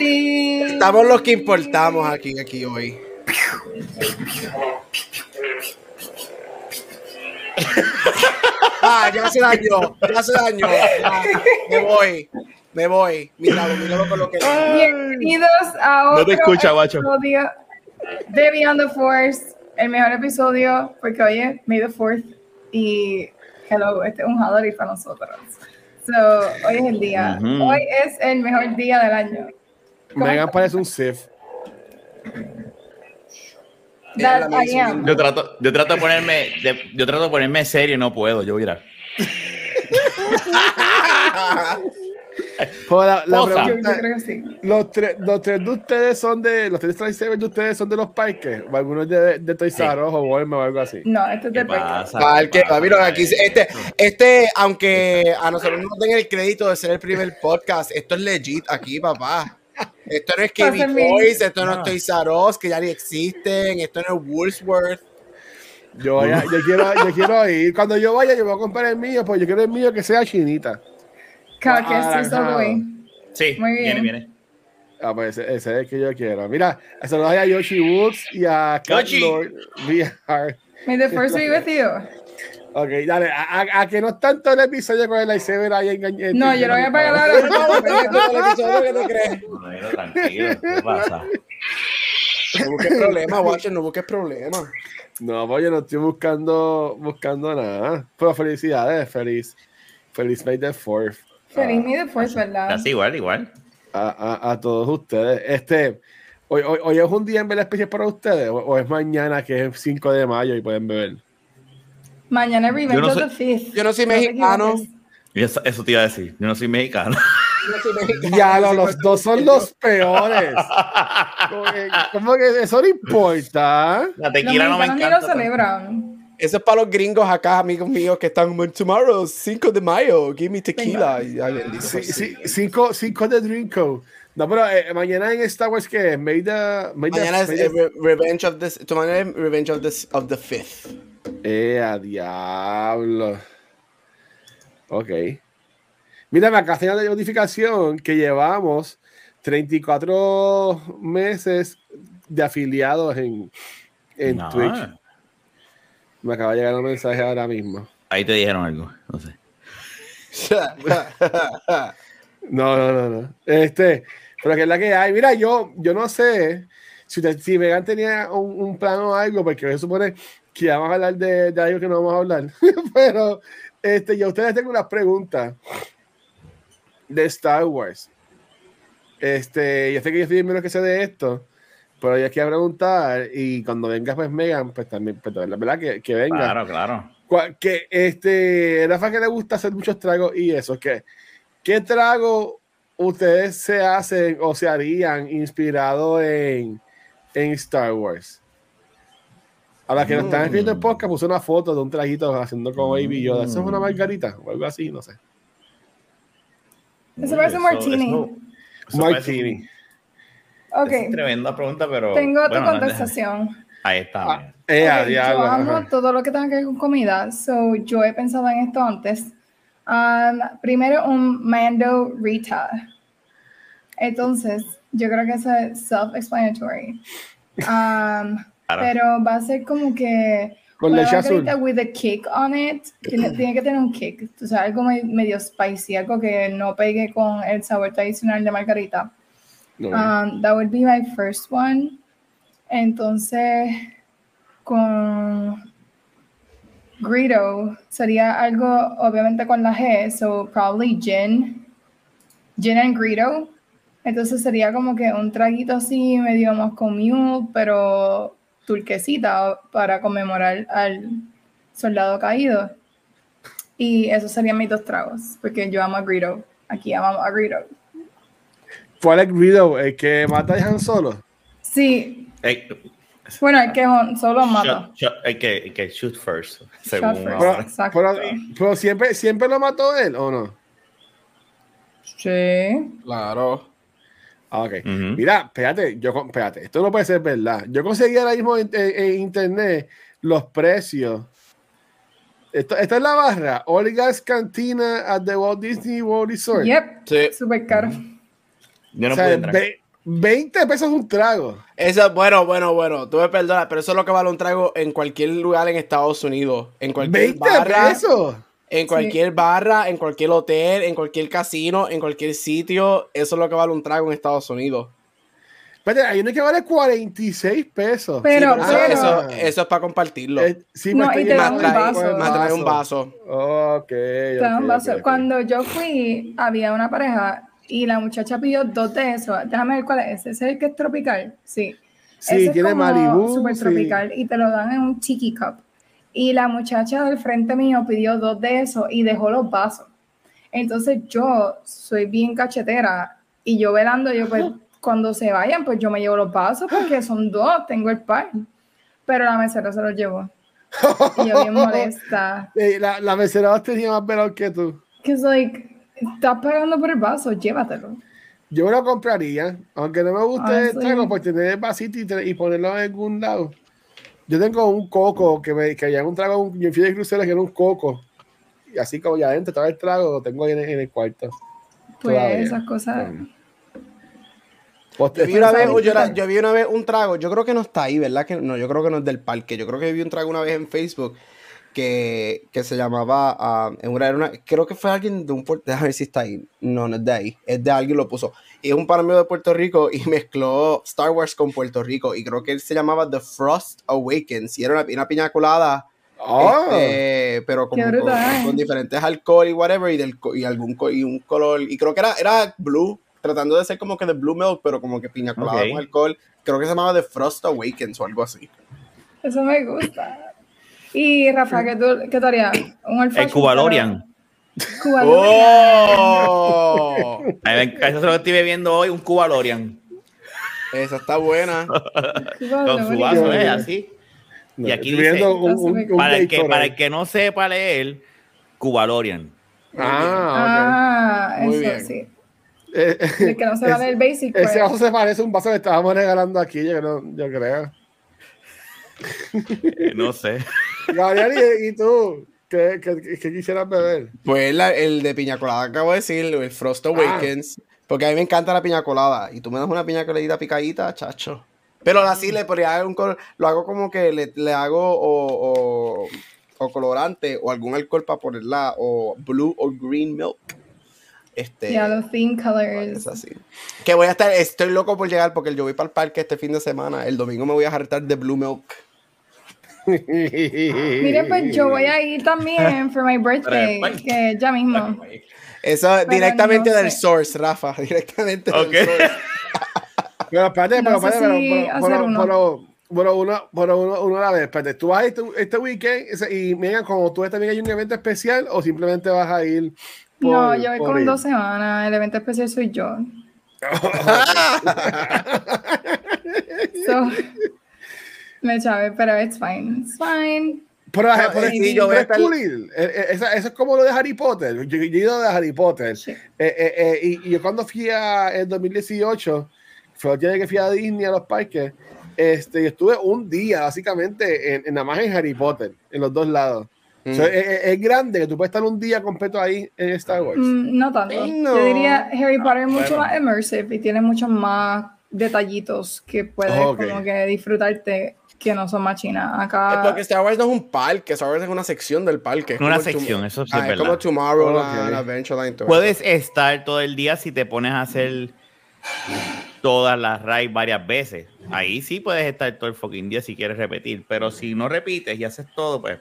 Estamos los que importamos aquí, aquí hoy. ah, ya se dañó, ya se dañó. Ya, me voy, me voy. Míralo, míralo con lo que. Bienvenidos a otro No te escucha, guacho. episodio de Beyond the Force, el mejor episodio, porque oye, May the Fourth y hello, este es un holiday para nosotros. So, hoy es el día. Ujú. Hoy es el mejor día del año. ¿Cómo Megan parece un Sith. Yo trato, yo trato de ponerme, de- yo trato de ponerme serio y no puedo. Yo mira. Pues la, la Cosa. Yo, yo pregunta, creo que sí. los, tres, los tres de ustedes son de los tres lightsabers de ustedes son de los parques o algunos de, de Toys R Us o Walmart o algo así. No, esto es ¿Qué de pasa? Al que, ¿Qué pasa? mira, aquí, este, este, aunque a nosotros no nos den el crédito de ser el primer podcast, esto es legit aquí, papá. Esto no es Pásenme. Toys, esto no es No. Toys R Us, que ya ni existen, esto no es Woolworth. Yo, voy a- yo, quiero, yo quiero ir. Cuando yo vaya, yo voy a comprar el mío, pues yo quiero el mío que sea chinita. Claro que Ah, sí, voy. Sí, Muy bien. viene, viene. Ah, pues ese, ese es el que yo quiero. Mira, saludos a Yoshi Woods y a Yoshi. Lord VR. May the Force be with you. Ok, dale, a, a- a que no es tanto el episodio con el lightsaber ahí engañé. No, yo lo voy a pagar ahora. Bueno, tranquilo, ¿qué pasa? No busques problemas, Watcher, no busques problemas. No, pues yo no estoy buscando, buscando nada. Pero felicidades, feliz. Feliz May the 4th. Feliz May the Force, ¿verdad? Casi igual, igual. A, a- a todos ustedes. Este, hoy, hoy, hoy es un día en vela especial para ustedes, o, o es mañana que es 5 de mayo y pueden beber. Mañana Revenge Yo no of soy- the Fifth. yo no soy mexicano. eso, eso te iba a decir. Yo no soy mexicano. Yo soy mexicano, Ya, soy los dos son los peores. Como que, eso no importa. La Los tequila no me ni encanta. lo celebran. Eso es para los gringos acá, amigos míos, que están tomorrow, 5 de mayo, give me tequila. Y, ay, bendito Sí, de Drinko. No, pero eh, mañana en Star Wars, Mañana es the- eh, Revenge mañana es Revenge of the Fifth. Eh, a diablo. Ok. Mira, me acá de notificación que llevamos 34 meses de afiliados en, en No. Twitch. Me acaba de llegar un mensaje ahora mismo. Ahí te dijeron algo. No sé. No, no, no, no. Este, pero que es la que hay. Mira, yo, yo no sé si, usted, si Megan tenía un, un plan o algo, porque se supone que ya vamos a hablar de, de algo que no vamos a hablar. pero este, yo a ustedes tengo unas preguntas de Star Wars. Este, yo sé que yo soy el menos que sé de esto, pero yo quiero preguntar y cuando venga pues Megan, pues también, pues, la verdad que, que venga. Claro, claro. Que este Rafa que le gusta hacer muchos tragos y eso que qué trago ustedes se hacen o se harían inspirado en, en Star Wars a la que nos están viendo en podcast puse una foto de un traguito haciendo como Baby Yoda eso es una margarita o algo así no sé Eso parece martini. eso- eso parece martini un- Ok, es tremenda pregunta, pero. tengo tu bueno, no, contestación. Ahí está. Ah, eh, a Ok, diablo, yo amo ajá. todo lo que tenga que ver con comida, so yo he pensado en esto antes. Um, primero, un Mando Rita. Entonces, yo creo que eso es self-explanatory. Um, Claro. Pero va a ser como que Con una leche azul. margarita with a kick on it. Tiene, tiene que tener un kick. O sea, algo me- medio spicy, algo que no pegue con el sabor tradicional de margarita. No. Um, that would be my first one. Entonces, con Greedo sería algo, obviamente, con la G, so probably gin. Gin and Greedo. Entonces sería como que un traguito así, medio Moscow Mule, pero turquesita para conmemorar al soldado caído. Y esos serían mis dos tragos, porque yo amo a Greedo. Aquí amamos a Greedo. ¿Cuál es Greedo? ¿El que mata a Han Solo? Sí. Bueno, el que hon- solo mata. shot- shot- hay, que, hay que shoot first. Shot Según first. ahora. Exacto. Pero, pero siempre, siempre lo mató él, ¿o no? Sí. Claro. Ah, ok. Mira, espérate, yo, espérate, esto no puede ser verdad. Yo conseguí ahora mismo en, en- en internet los precios. Esto, esta es la barra. Olga's Cantina at the Walt Disney World Resort. Yep. Sí. Súper caro. Yo no O sea, puedo entrar. ve- 20 pesos un trago. Eso, bueno, bueno, bueno, tú me perdonas, pero eso es lo que vale un trago en cualquier lugar en Estados Unidos. En cualquier 20 barra, pesos. En cualquier barra, en cualquier hotel, en cualquier casino, en cualquier sitio. Eso es lo que vale un trago en Estados Unidos. Espérate, hay uno que vale 46 pesos. Pero, Sí, eso, pero- eso- eso es para compartirlo. Eh, sí, No, pues, y te dan un vaso. Me trae un vaso. Ok. Te dan ok, vaso. ok, ok. Cuando yo fui, había una pareja y la muchacha pidió dos de esos. Déjame ver cuál es. ¿Ese es el que es tropical? Sí. Sí, Ese es tiene como Malibu, Super sí. tropical y te lo dan en un tiki cup. Y la muchacha del frente mío pidió dos de esos y dejó los vasos. Entonces yo soy bien cachetera y yo velando, yo pues cuando se vayan, pues yo me llevo los vasos porque son dos, tengo el par. Pero la mesera se los llevó. Y yo bien molesta. La, la mesera tenía más velado que tú. Que es like, estás pagando por el vaso, llévatelo. Yo me lo compraría, aunque no me guste Ah, el sí. por tener el vasito y, y ponerlo en algún lado. Yo tengo un coco que me que ya un trago, un, yo fui de crucero que era un coco. Y así como ya adentro estaba el trago, lo tengo ahí en, en el cuarto. Pues Todavía. esas cosas. Pues, Yo vi, una vez, Exacto. yo, la- yo vi una vez un trago, yo creo que no está ahí, ¿verdad? Que no, yo creo que no es del parque. Yo creo que vi un trago una vez en Facebook que, que se llamaba, ah, en una, era una- creo que fue alguien de un puerto, déjame ver si está ahí. No, no es de ahí, es de alguien lo puso. Y es un pana mío de Puerto Rico y mezcló Star Wars con Puerto Rico. Y creo que él se llamaba The Frost Awakens. Y era una, una piña colada, Ah, este, pero como Qué con, con diferentes alcohol y whatever, y, del, co- y algún y un color. Y creo que era, era blue, tratando de ser como que de blue milk, pero como que piña colada Ok. con alcohol. Creo que se llamaba The Frost Awakens o algo así. Eso me gusta. Y Rafa, ¿qué, tú, qué harías? Un El Cubalorian. ¡Oh! A Eso es lo que estoy bebiendo hoy, un Cubalorian. Esa está buena. Con su vaso, ¿eh? Así. no, y aquí dice- un, un, un Para el, que, para el que no sepa leer, Cubalorian. Ah, Ah, Muy eso bien. sí. Eh, El que no se va ese- del basic. Pues. Ese vaso se parece a un vaso que estábamos regalando aquí, yo, no- yo creo. Eh, no sé. Gabriel, ¿y, y tú? ¿Qué, qué, qué quisieras beber? Pues la- el de piña colada acabo de decir, el Frost Awakens. Porque a mí me encanta la piña colada. Y tú me das una piña coladita picadita, chacho. Pero así le podría dar un color. Lo hago como que le, le hago o, o, o colorante o algún alcohol para ponerla. O blue o green milk. Este. Ya, los theme es colors. así. Que voy a estar. Estoy loco por llegar porque yo voy para el parque este fin de semana. El domingo me voy a hartar de blue milk. Mire, pues yo voy a ir también for my birthday, que ya mismo. Eso Pero directamente no del sé. source, Rafa. Directamente Ok. del source. Pero espérate, No pero sé espérate, si pero, hacer pero, uno. pero, pero uno, pero uno, uno a la vez. Espérate, ¿tú vas a ir este, este weekend y Megan, como tú ves, también hay un evento especial o simplemente vas a ir? por- no, yo voy con ir? dos semanas. El evento especial soy yo. so, me chave, pero it's fine. It's fine. Pero, No, pero eh, sí, yo voy a estar-. Eh, eh, Eso, eso es como lo de Harry Potter. Yo, yo he ido de Harry Potter. Sí. Eh, eh, eh, y, y yo cuando fui a, en 2018, fue el día que fui a Disney a los parques, este, yo estuve un día básicamente en, en nada más en Harry Potter, en los dos lados. Mm. O sea, es, es- es grande que tú puedes estar un día completo ahí en Star Wars. Mm, no tanto. Eh, no. Yo diría Harry Potter es mucho Bueno. más immersive y tiene muchos más detallitos que puedes Ok. como que disfrutarte que no son machinas. Es Acá porque Star Wars no es un parque, Star Wars es una sección del parque. Una sección, eso sí Ah, es verdad. como Tomorrowland, Ok. Adventureland. Puedes estar todo el día si te pones a hacer todas las rides varias veces. Ahí sí puedes estar todo el fucking día si quieres repetir. Pero si no repites y haces todo, pues.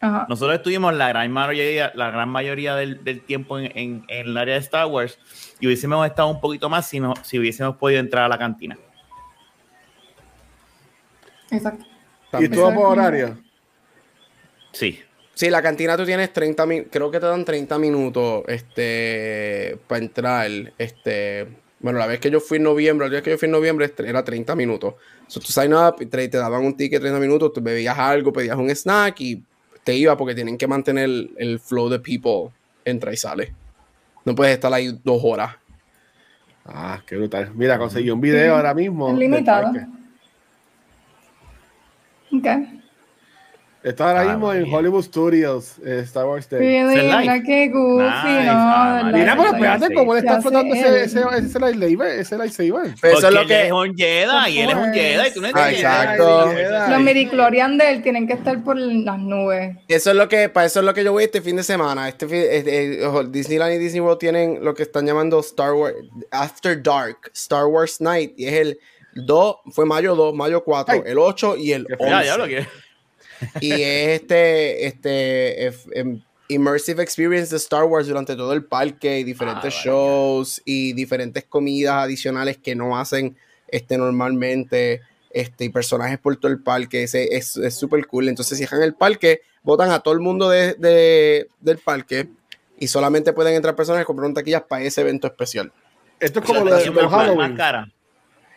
ajá. Nosotros estuvimos la gran mayoría, la gran mayoría del, del tiempo en, en- en el área de Star Wars y hubiésemos estado un poquito más si, no, si hubiésemos podido entrar a la cantina. Exacto. y También. todo por horario. Sí. Sí, la cantina tú tienes 30 minutos, creo que te dan 30 minutos este, para entrar. Este, Bueno, la vez que yo fui en noviembre, el día que yo fui en noviembre era 30 minutos. So, tú sign up y te, te daban un ticket 30 minutos, tú bebías algo, pedías un snack y te iba porque tienen que mantener el, el flow de people entra y sale. No puedes estar ahí dos horas. Ah, qué brutal. Mira, conseguí un video ahora mismo. Limitado. Parque. Ok. Está ahora Ah, mismo en bien. Hollywood Studios, eh, Star Wars Day. Really, mira qué goofy, Nice. no. Ah, ¿verdad? Mira, pero Sí, espérate. ¿cómo le ¿Qué está flotando ese, ese, ese lightsaber? Ese lightsaber. Pero eso es lo que. es un Jedi y él es un Pues- Jedi. Tú no Ah, exacto. Jedi. Los midichlorian de él tienen que estar por las nubes. Eso es lo que, para eso es lo que yo voy este fin de semana. Este eh, eh, Disneyland y Disney World tienen lo que están llamando Star Wars After Dark, Star Wars Night. Y es el 2, fue mayo 2, mayo 4, Ay. el 8 y el Qué 11. Ya, ya lo que. Y es este, este em, immersive experience de Star Wars durante todo el parque y diferentes Ah, vaya. shows y diferentes comidas adicionales que no hacen este, normalmente este, y personajes por todo el parque. Ese, es es súper cool. Entonces cierran el parque, votan a todo el mundo de, de- del parque y solamente pueden entrar personas que compraron taquillas para ese evento especial. Esto es como Como lo de más Halloween. cara.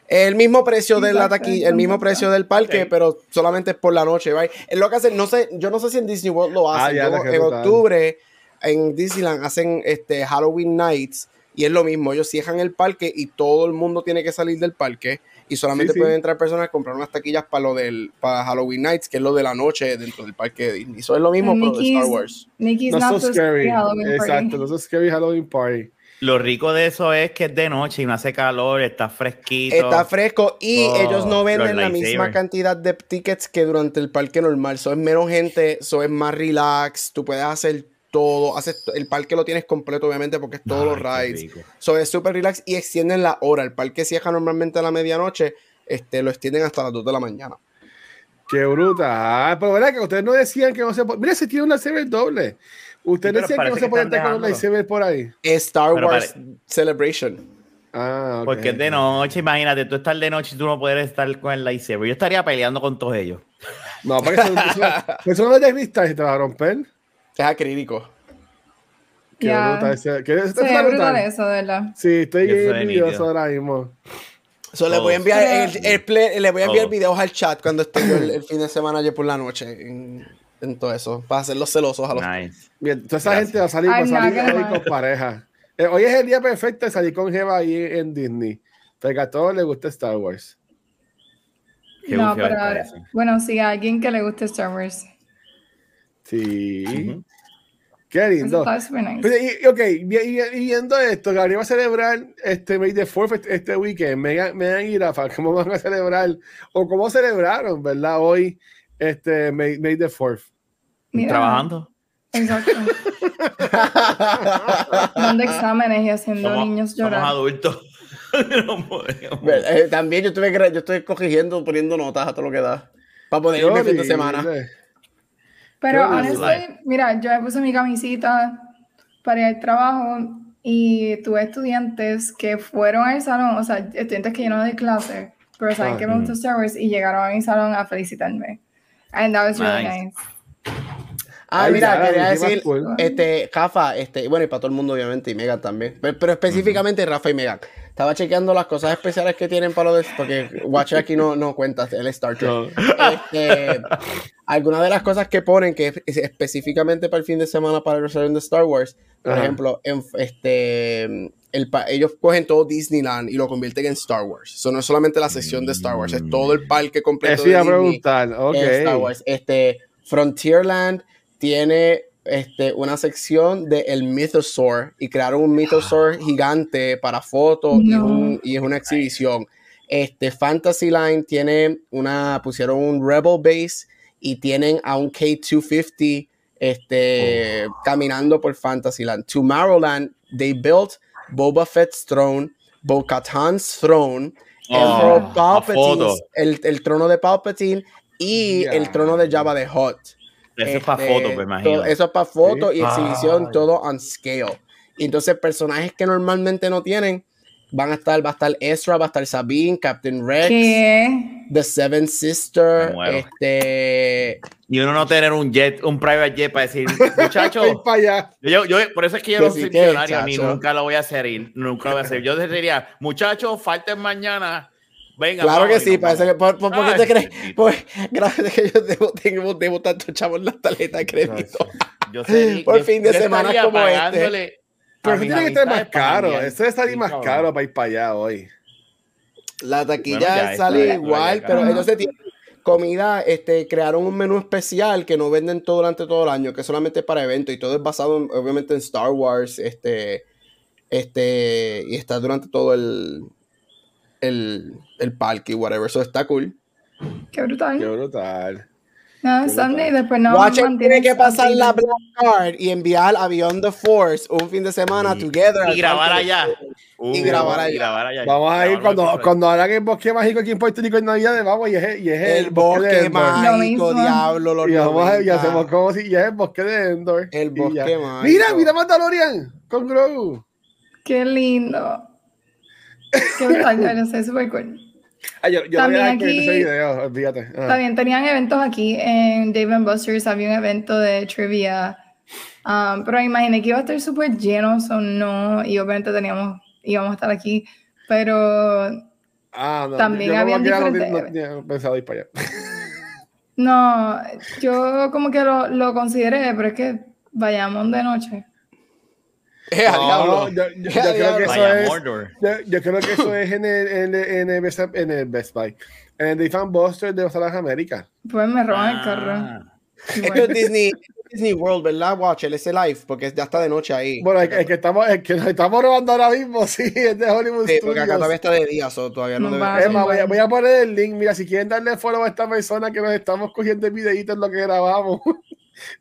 El mismo precio de la taquilla, el mismo precio del parque, pero solamente es por la noche, right? Es lo que hacen, no sé, yo no sé si en Disney World lo Ah, hacen. ya, Yo- qué en octubre, en Disneyland hacen este Halloween Nights y es lo mismo, ellos cierran el parque y todo el mundo tiene que salir del parque y solamente Sí, sí. pueden entrar personas a comprar unas taquillas para lo del para Halloween Nights, que es lo de la noche dentro del parque de Disney. Eso es lo mismo, pero de Star Mickey's- Wars. Niki's No not so scary. Halloween party. Exacto, no so scary Halloween party. Lo rico de eso es que es de noche y no hace calor, está fresquito. Está fresco y Oh, ellos no venden la misma cantidad de tickets que durante el parque normal. So es menos gente, so es más relax. Tú puedes hacer todo. Haces, el parque lo tienes completo, obviamente, porque es todos los rides. So es súper relax y extienden la hora. El parque cierra normalmente a la medianoche. Este, lo extienden hasta las 2 de la mañana. Qué bruta. Ah, pero verdad que ustedes no decían que no se puede. Mira, se tiene un lightsaber doble. Ustedes pero decían que no se puede entrar con un lightsaber por ahí. Es Star Pero Wars Celebration. Ah. Porque es de noche, imagínate, tú estás de noche y tú no puedes estar con el lightsaber. Yo estaría peleando con todos ellos. No, porque eso, eso, eso no es de cristal, se te va a romper. Es acrílico. Qué bruta ese. ¿Qué, está ve brutal eso, de verdad. Sí, estoy es nítido. ahora mismo. So, le voy a enviar, el, play- le voy a enviar videos al chat cuando esté yo el, el fin de semana ayer por la noche en, en todo eso. Para hacerlos celosos a los Nice. Bien, toda esa Gracias. gente va a salir, va a salir hoy con pareja. Eh, hoy es el día perfecto de salir con Jeva ahí en Disney. Porque a todos les gusta Star Wars. Qué no, pero ahora- bueno, sí, a alguien que le guste Star Wars. Sí. Ujú. Qué lindo. está súper nice. Pero, y, ok, y viendo esto, Gabriel va a celebrar este May the Fourth este, este weekend. Megan, Megan y Rafa, ¿cómo van a celebrar? O cómo celebraron, ¿verdad? Hoy, este May, May the Fourth. Mira, Trabajando. Exacto. Dando exámenes y haciendo Somos, niños somos llorar. adultos. No. Eh, también yo estuve, gra- yo estoy corrigiendo, poniendo notas a todo lo que da. Para poder irme el fin de semana. Pero honestly, mira, yo me puse mi camisita para ir al trabajo y tuve estudiantes que fueron al salón, o sea, estudiantes que yo no doy clase, pero saben Ah, que me gusta Star Wars y llegaron a mi salón a felicitarme. And that was really Nice. nice. Ah, Ay, mira, ya, quería decir, cool. este, Rafa, este, bueno, y para todo el mundo, obviamente, y Megan también, pero, pero específicamente Rafa y Megan. Estaba chequeando las cosas especiales que tienen para lo de, porque Watcher aquí no, no cuenta, es Star Trek. No. Este, algunas de las cosas que ponen que es específicamente para el fin de semana para el aniversario de Star Wars, por Ajá. ejemplo, en, este, el, pa- ellos cogen todo Disneyland y lo convierten en Star Wars. Eso no es solamente la sección de Star Wars, es todo el parque completo Eso de iba a preguntar. Ok. Star Wars. Este, Frontierland tiene este, una sección de el Mythosaur y crearon un Mythosaur gigante para fotos y, No. un- y es una exhibición. Este, Fantasyline tiene una, pusieron un Rebel Base y tienen a un K250 este, caminando por Fantasyland. Tomorrowland, they built Boba Fett's throne, Bo-Katan's throne, Oh, Emperor a Palpatine's- foto. el, el trono de Palpatine y el trono de Jabba the Hutt. Eso es para Este, fotos, me imagino. todo- eso es para fotos Sí. y exhibición, Ay. todo on scale. Y entonces personajes que normalmente no tienen van a estar, va a estar Ezra, va a estar Sabine, Captain Rex. ¿Qué? The Seven Me Sister, muero. este... Y uno no tener un jet, un private jet para decir, muchacho, para allá. yo, yo, por eso es que yo no soy millonario ni nunca lo voy a hacer y nunca lo voy a hacer. Yo diría, muchachos, falten mañana. Venga, Claro vamos", que sí, parece que... ¿Por, por, por qué te crees? Pues, gracias a que yo debo, tengo, debo tanto chavo en la tarjeta de crédito. Yo sería- Por yo- fin de semana como este. Pero eso tiene que estar más caro. Eso debe salir más caro para ir para allá hoy. La taquilla Bueno, sale igual, pero entonces tienen comida, este, crearon un menú especial que no venden todo durante todo el año, que solamente es para eventos y todo es basado en- obviamente en Star Wars, este, este, y está durante todo el, el, el parque y whatever, eso está cool. Qué brutal. Qué brutal. No, Sunday, después no Watcher tiene que pasar la Black Card y enviar a Beyond the Force un fin de semana Y- together. Y grabar allá. Uh, grabar allá. y grabar allá. Vamos a ir cuando, cuando hagan el bosque mágico aquí en Puerto Rico en Navidad, vamos, y es, y es El bosque mágico, diablo, los Y, vamos a- y 90. hacemos como si ya es el bosque de Endor. El Y bosque mágico. Mira, mira Mandalorian con Grogu. Qué lindo. Qué no sé, súper cool. Ay, yo, yo También aquí- ese video, olvídate. Ajá. También tenían eventos aquí en Dave and Buster's, había un evento de trivia, um, pero imaginé que iba a estar súper lleno, o no, y obviamente teníamos, íbamos a estar aquí, pero Ah, no, también yo no, diferentes- no tenía pensado ir para allá. no, yo como que lo, lo consideré, pero es que vayamos de noche. Eh. No, yo, yo- yo creo que eso es. Yo, yo creo que eso es en el, en el, en el, Best, en el Best Buy. En el and Buster de las Américas. Pues me roban el carro. Ah. Esto es Disney, Disney World, ¿verdad? Watch, el ese live, porque ya está de noche ahí. Bueno, el, el que estamos, el que nos estamos robando ahora mismo, sí, es de Hollywood Sí, porque acá Studios. todavía está de día, so todavía no No debe más, voy a, voy a poner el link. Mira, si quieren darle follow a esta persona que nos estamos cogiendo el videíto en lo que grabamos,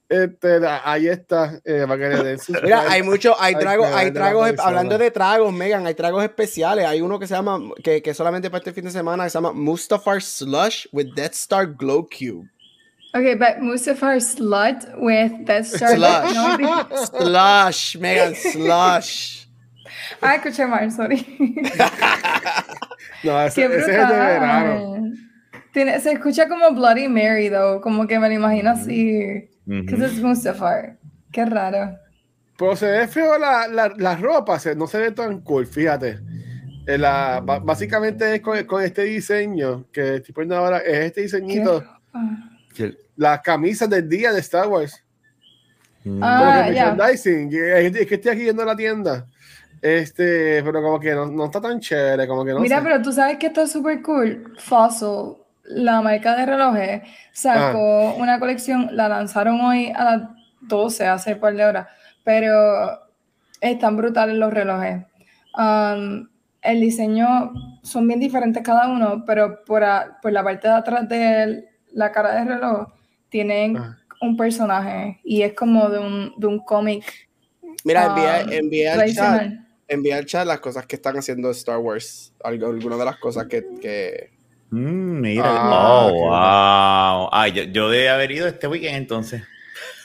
este, ahí está, eh, para que le den sus Mira, hay muchos, hay Ay, tragos, hay tragos, hablando de tragos, Megan, hay tragos especiales. Hay uno que se llama, que, que solamente para este fin de semana, que se llama Mustafar Slush with Death Star Glow Cube. Okay, but Mustafar slut with Death Star. Slush. No, Slush, Megan, slush. ah, escuché mal, sorry. No, ese, Qué ese es el de verano. brutal. Tiene, se escucha como Bloody Mary, though, como que me lo imagino así. Que es Mustafar. Qué raro. Pero se ve feo la, la, la ropa, se- no se ve tan cool, fíjate. Eh, la- básicamente es con, con este diseño que estoy poniendo ahora, es este Qué diseñito, ropa. las camisas del día de Star Wars. Como Ah, que- Es que estoy aquí yendo a la tienda. Este, pero como que no, no está tan chévere, como que no Mira, sé. pero tú sabes que está súper cool. Fossil, la marca de relojes, sacó Ah. una colección, la lanzaron hoy a las 12, hace un par de horas, pero están brutales los relojes. Um, el diseño son bien diferentes cada uno, pero por, a- por la parte de atrás de la cara del reloj tienen Ah. un personaje y es como de un, de un cómic Mira, um, envía al chat, envía chat las cosas que están haciendo Star Wars. Algunas de las cosas que, que... Mm, mira. Ah, oh, wow. Ay, yo, yo debí haber ido este weekend entonces.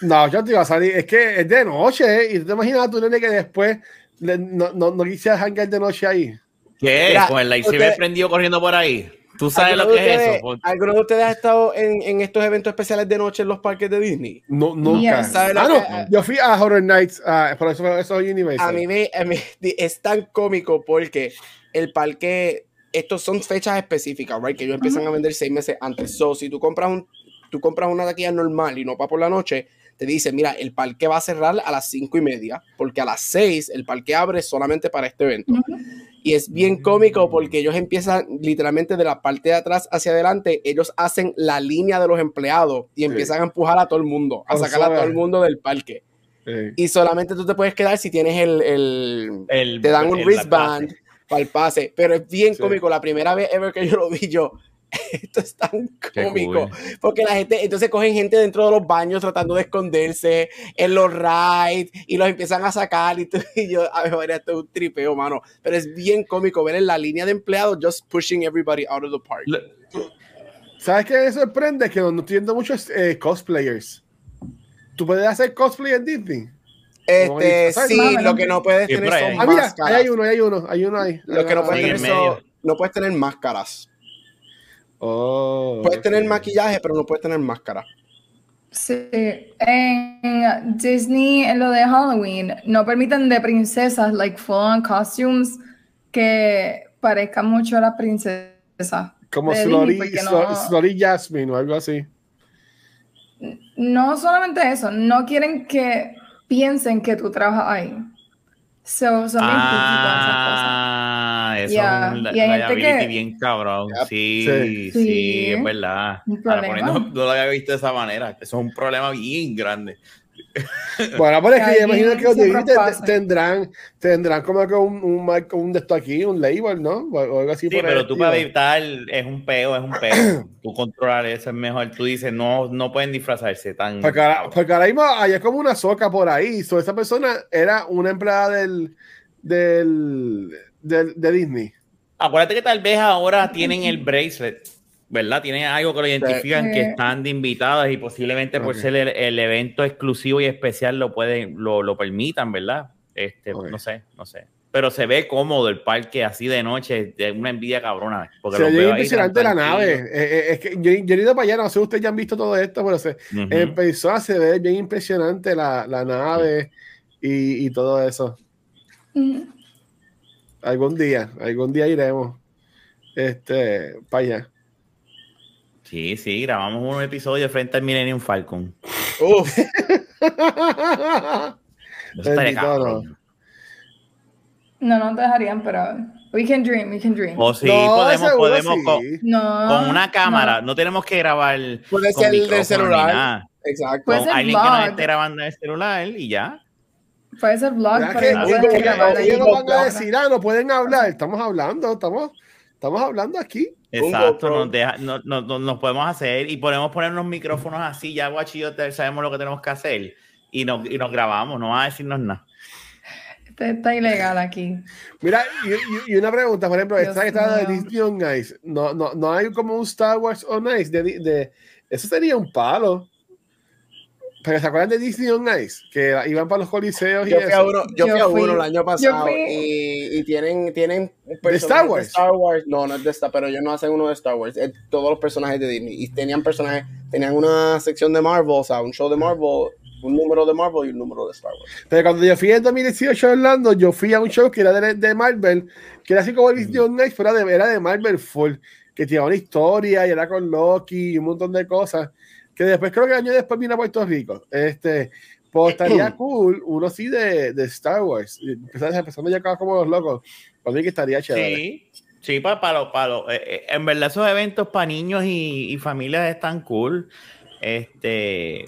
No, yo te iba a salir, es que es de noche, ¿eh? y tú te imaginas a tu nene que después le- no, no, no quisiera hangar de noche ahí. ¿Qué? Mira, Con el lightsaber ustedes- prendido corriendo por ahí. ¿Tú sabes ¿Alguno lo que de es ustedes- eso? ¿Alguno de ustedes ha estado en, en estos eventos especiales de noche en los parques de Disney? No, nunca. Yes. ¿Sabe lo Ah, no, yo fui a Horror Nights, ah, por eso, eso es Universal. A mí me, a mí- es tan cómico porque el parque, estos son fechas específicas, right? Que ellos empiezan a vender seis meses antes. So, si tú compras un, tú compras una taquilla normal y no para por la noche, te dice, mira, el parque va a cerrar a las cinco y media, porque a las seis el parque abre solamente para este evento. Y es bien cómico porque ellos empiezan literalmente de la parte de atrás hacia adelante, ellos hacen la línea de los empleados y empiezan a empujar a todo el mundo, a Con sacar a todo el mundo del parque. Sí. Y solamente tú te puedes quedar si tienes el, el, el- te dan un el- wristband para el pase, pero es bien Sí. cómico. La primera vez ever que yo lo vi yo, esto es tan cómico, cool. porque la gente, entonces cogen gente dentro de los baños tratando de esconderse en los rides y los empiezan a sacar y, tú, y yo, a ver, esto es un tripeo, mano, pero es bien cómico ver en la línea de empleados just pushing everybody out of the park. ¿Sabes qué me sorprende? Que no, no estoy viendo muchos eh, cosplayers. ¿Tú puedes hacer cosplay en Disney? Este, sí, lo que no puedes tener son Ah, mira, ahí hay uno, ahí hay uno, hay uno ahí. Lo que no puedes tener son- no puedes tener máscaras. Oh, Puedes tener maquillaje, pero no puedes tener máscara. Sí, en Disney, en lo de Halloween, no permiten de princesas, like full on costumes, que parezcan mucho a las princesas. Como Slori- no- Jasmine o algo así. No solamente eso, no quieren que piensen que tú trabajas ahí. So, son. Ah, eso Yeah, es un liability que- bien cabrón. Yep. Sí, Sí. sí, Sí. es verdad. Ahora poniendo- no lo había visto de esa manera. Eso es un problema bien grande. Bueno, pero es que yo imagino que los pasa. tendrán, tendrán como que un, un, marco- un de esto aquí, un label, ¿no? O, algo así Sí, por pero tú para evitar es un peo, es un peo. tú controlar eso es mejor. Tú dices, no, no pueden disfrazarse tan. Porque ahora, porque ahora mismo hay como una soca por ahí. So, esa persona era una empleada del, del, del- de Disney. Acuérdate que tal vez ahora tienen el bracelet, ¿verdad? Tienen algo que lo identifican Sí. que están de invitadas y posiblemente por Ok. ser el, el evento exclusivo y especial lo pueden, lo, lo permitan, ¿verdad? Este, no sé, no sé. Pero se ve cómodo el parque así de noche, de una envidia cabrona. Porque Se ve impresionante la nave. Eh, eh, es que yo, yo he ido para allá, no sé si ustedes ya han visto todo esto, pero se, Ujú. en persona se ve bien impresionante la, la nave y, y todo eso. Mm. Algún día, algún día iremos este, para allá. Sí, sí, grabamos un episodio frente al Millennium Falcon. Uf, Eso. No, no te dejarían, pero we can dream, we can dream. O sí, No, podemos, seguro podemos sí. con, no, con una cámara, no. no, tenemos que grabar puede con ser del micrófono ni celular. Exacto. Puede Con ser alguien que nos esté grabando en el celular y ya. Puede ser vlog, Ya pero que no ellos- ellos- no van a decir, ah, no pueden hablar. Estamos hablando, estamos, estamos hablando aquí. Exacto, nos, deja, no, no- no- nos podemos hacer y podemos poner unos micrófonos así, ya Guachi y yo te- sabemos lo que tenemos que hacer y nos, y nos grabamos, no va a decirnos nada. Esto está ilegal aquí. Mira, y, y- y una pregunta, por ejemplo, Dios esta que está de. Disney on Ice, no, no, no hay como un Star Wars on Ice, de, de- eso sería un palo. Pero ¿se acuerdan de Disney on Ice? Que iban para los coliseos y Yo fui a eso. uno, yo Yo fui a fui- uno el año pasado fui- y, y tienen, tienen personajes Star Wars? Star Wars. No, no es de Star, pero ellos no hacen uno de Star Wars. Es todos los personajes de Disney. Y tenían personajes, tenían una sección de Marvel, o sea, un show de Marvel, un número de Marvel y un número de Star Wars. Pero cuando yo fui en 2018 a Orlando, yo fui a un show que era de, de Marvel, que era así como Disney on Ice, pero era de, era de Marvel full, que tenía una historia y era con Loki y un montón de cosas. Que después, creo que el año después vino a Puerto Rico. Este, pues estaría cool, uno sí de, de Star Wars. Empezando, empezando ya como los locos. Para mí que estaría chévere. Sí, sí, para, para, para, eh, eh, en verdad esos eventos para niños y, y familias están cool. Este,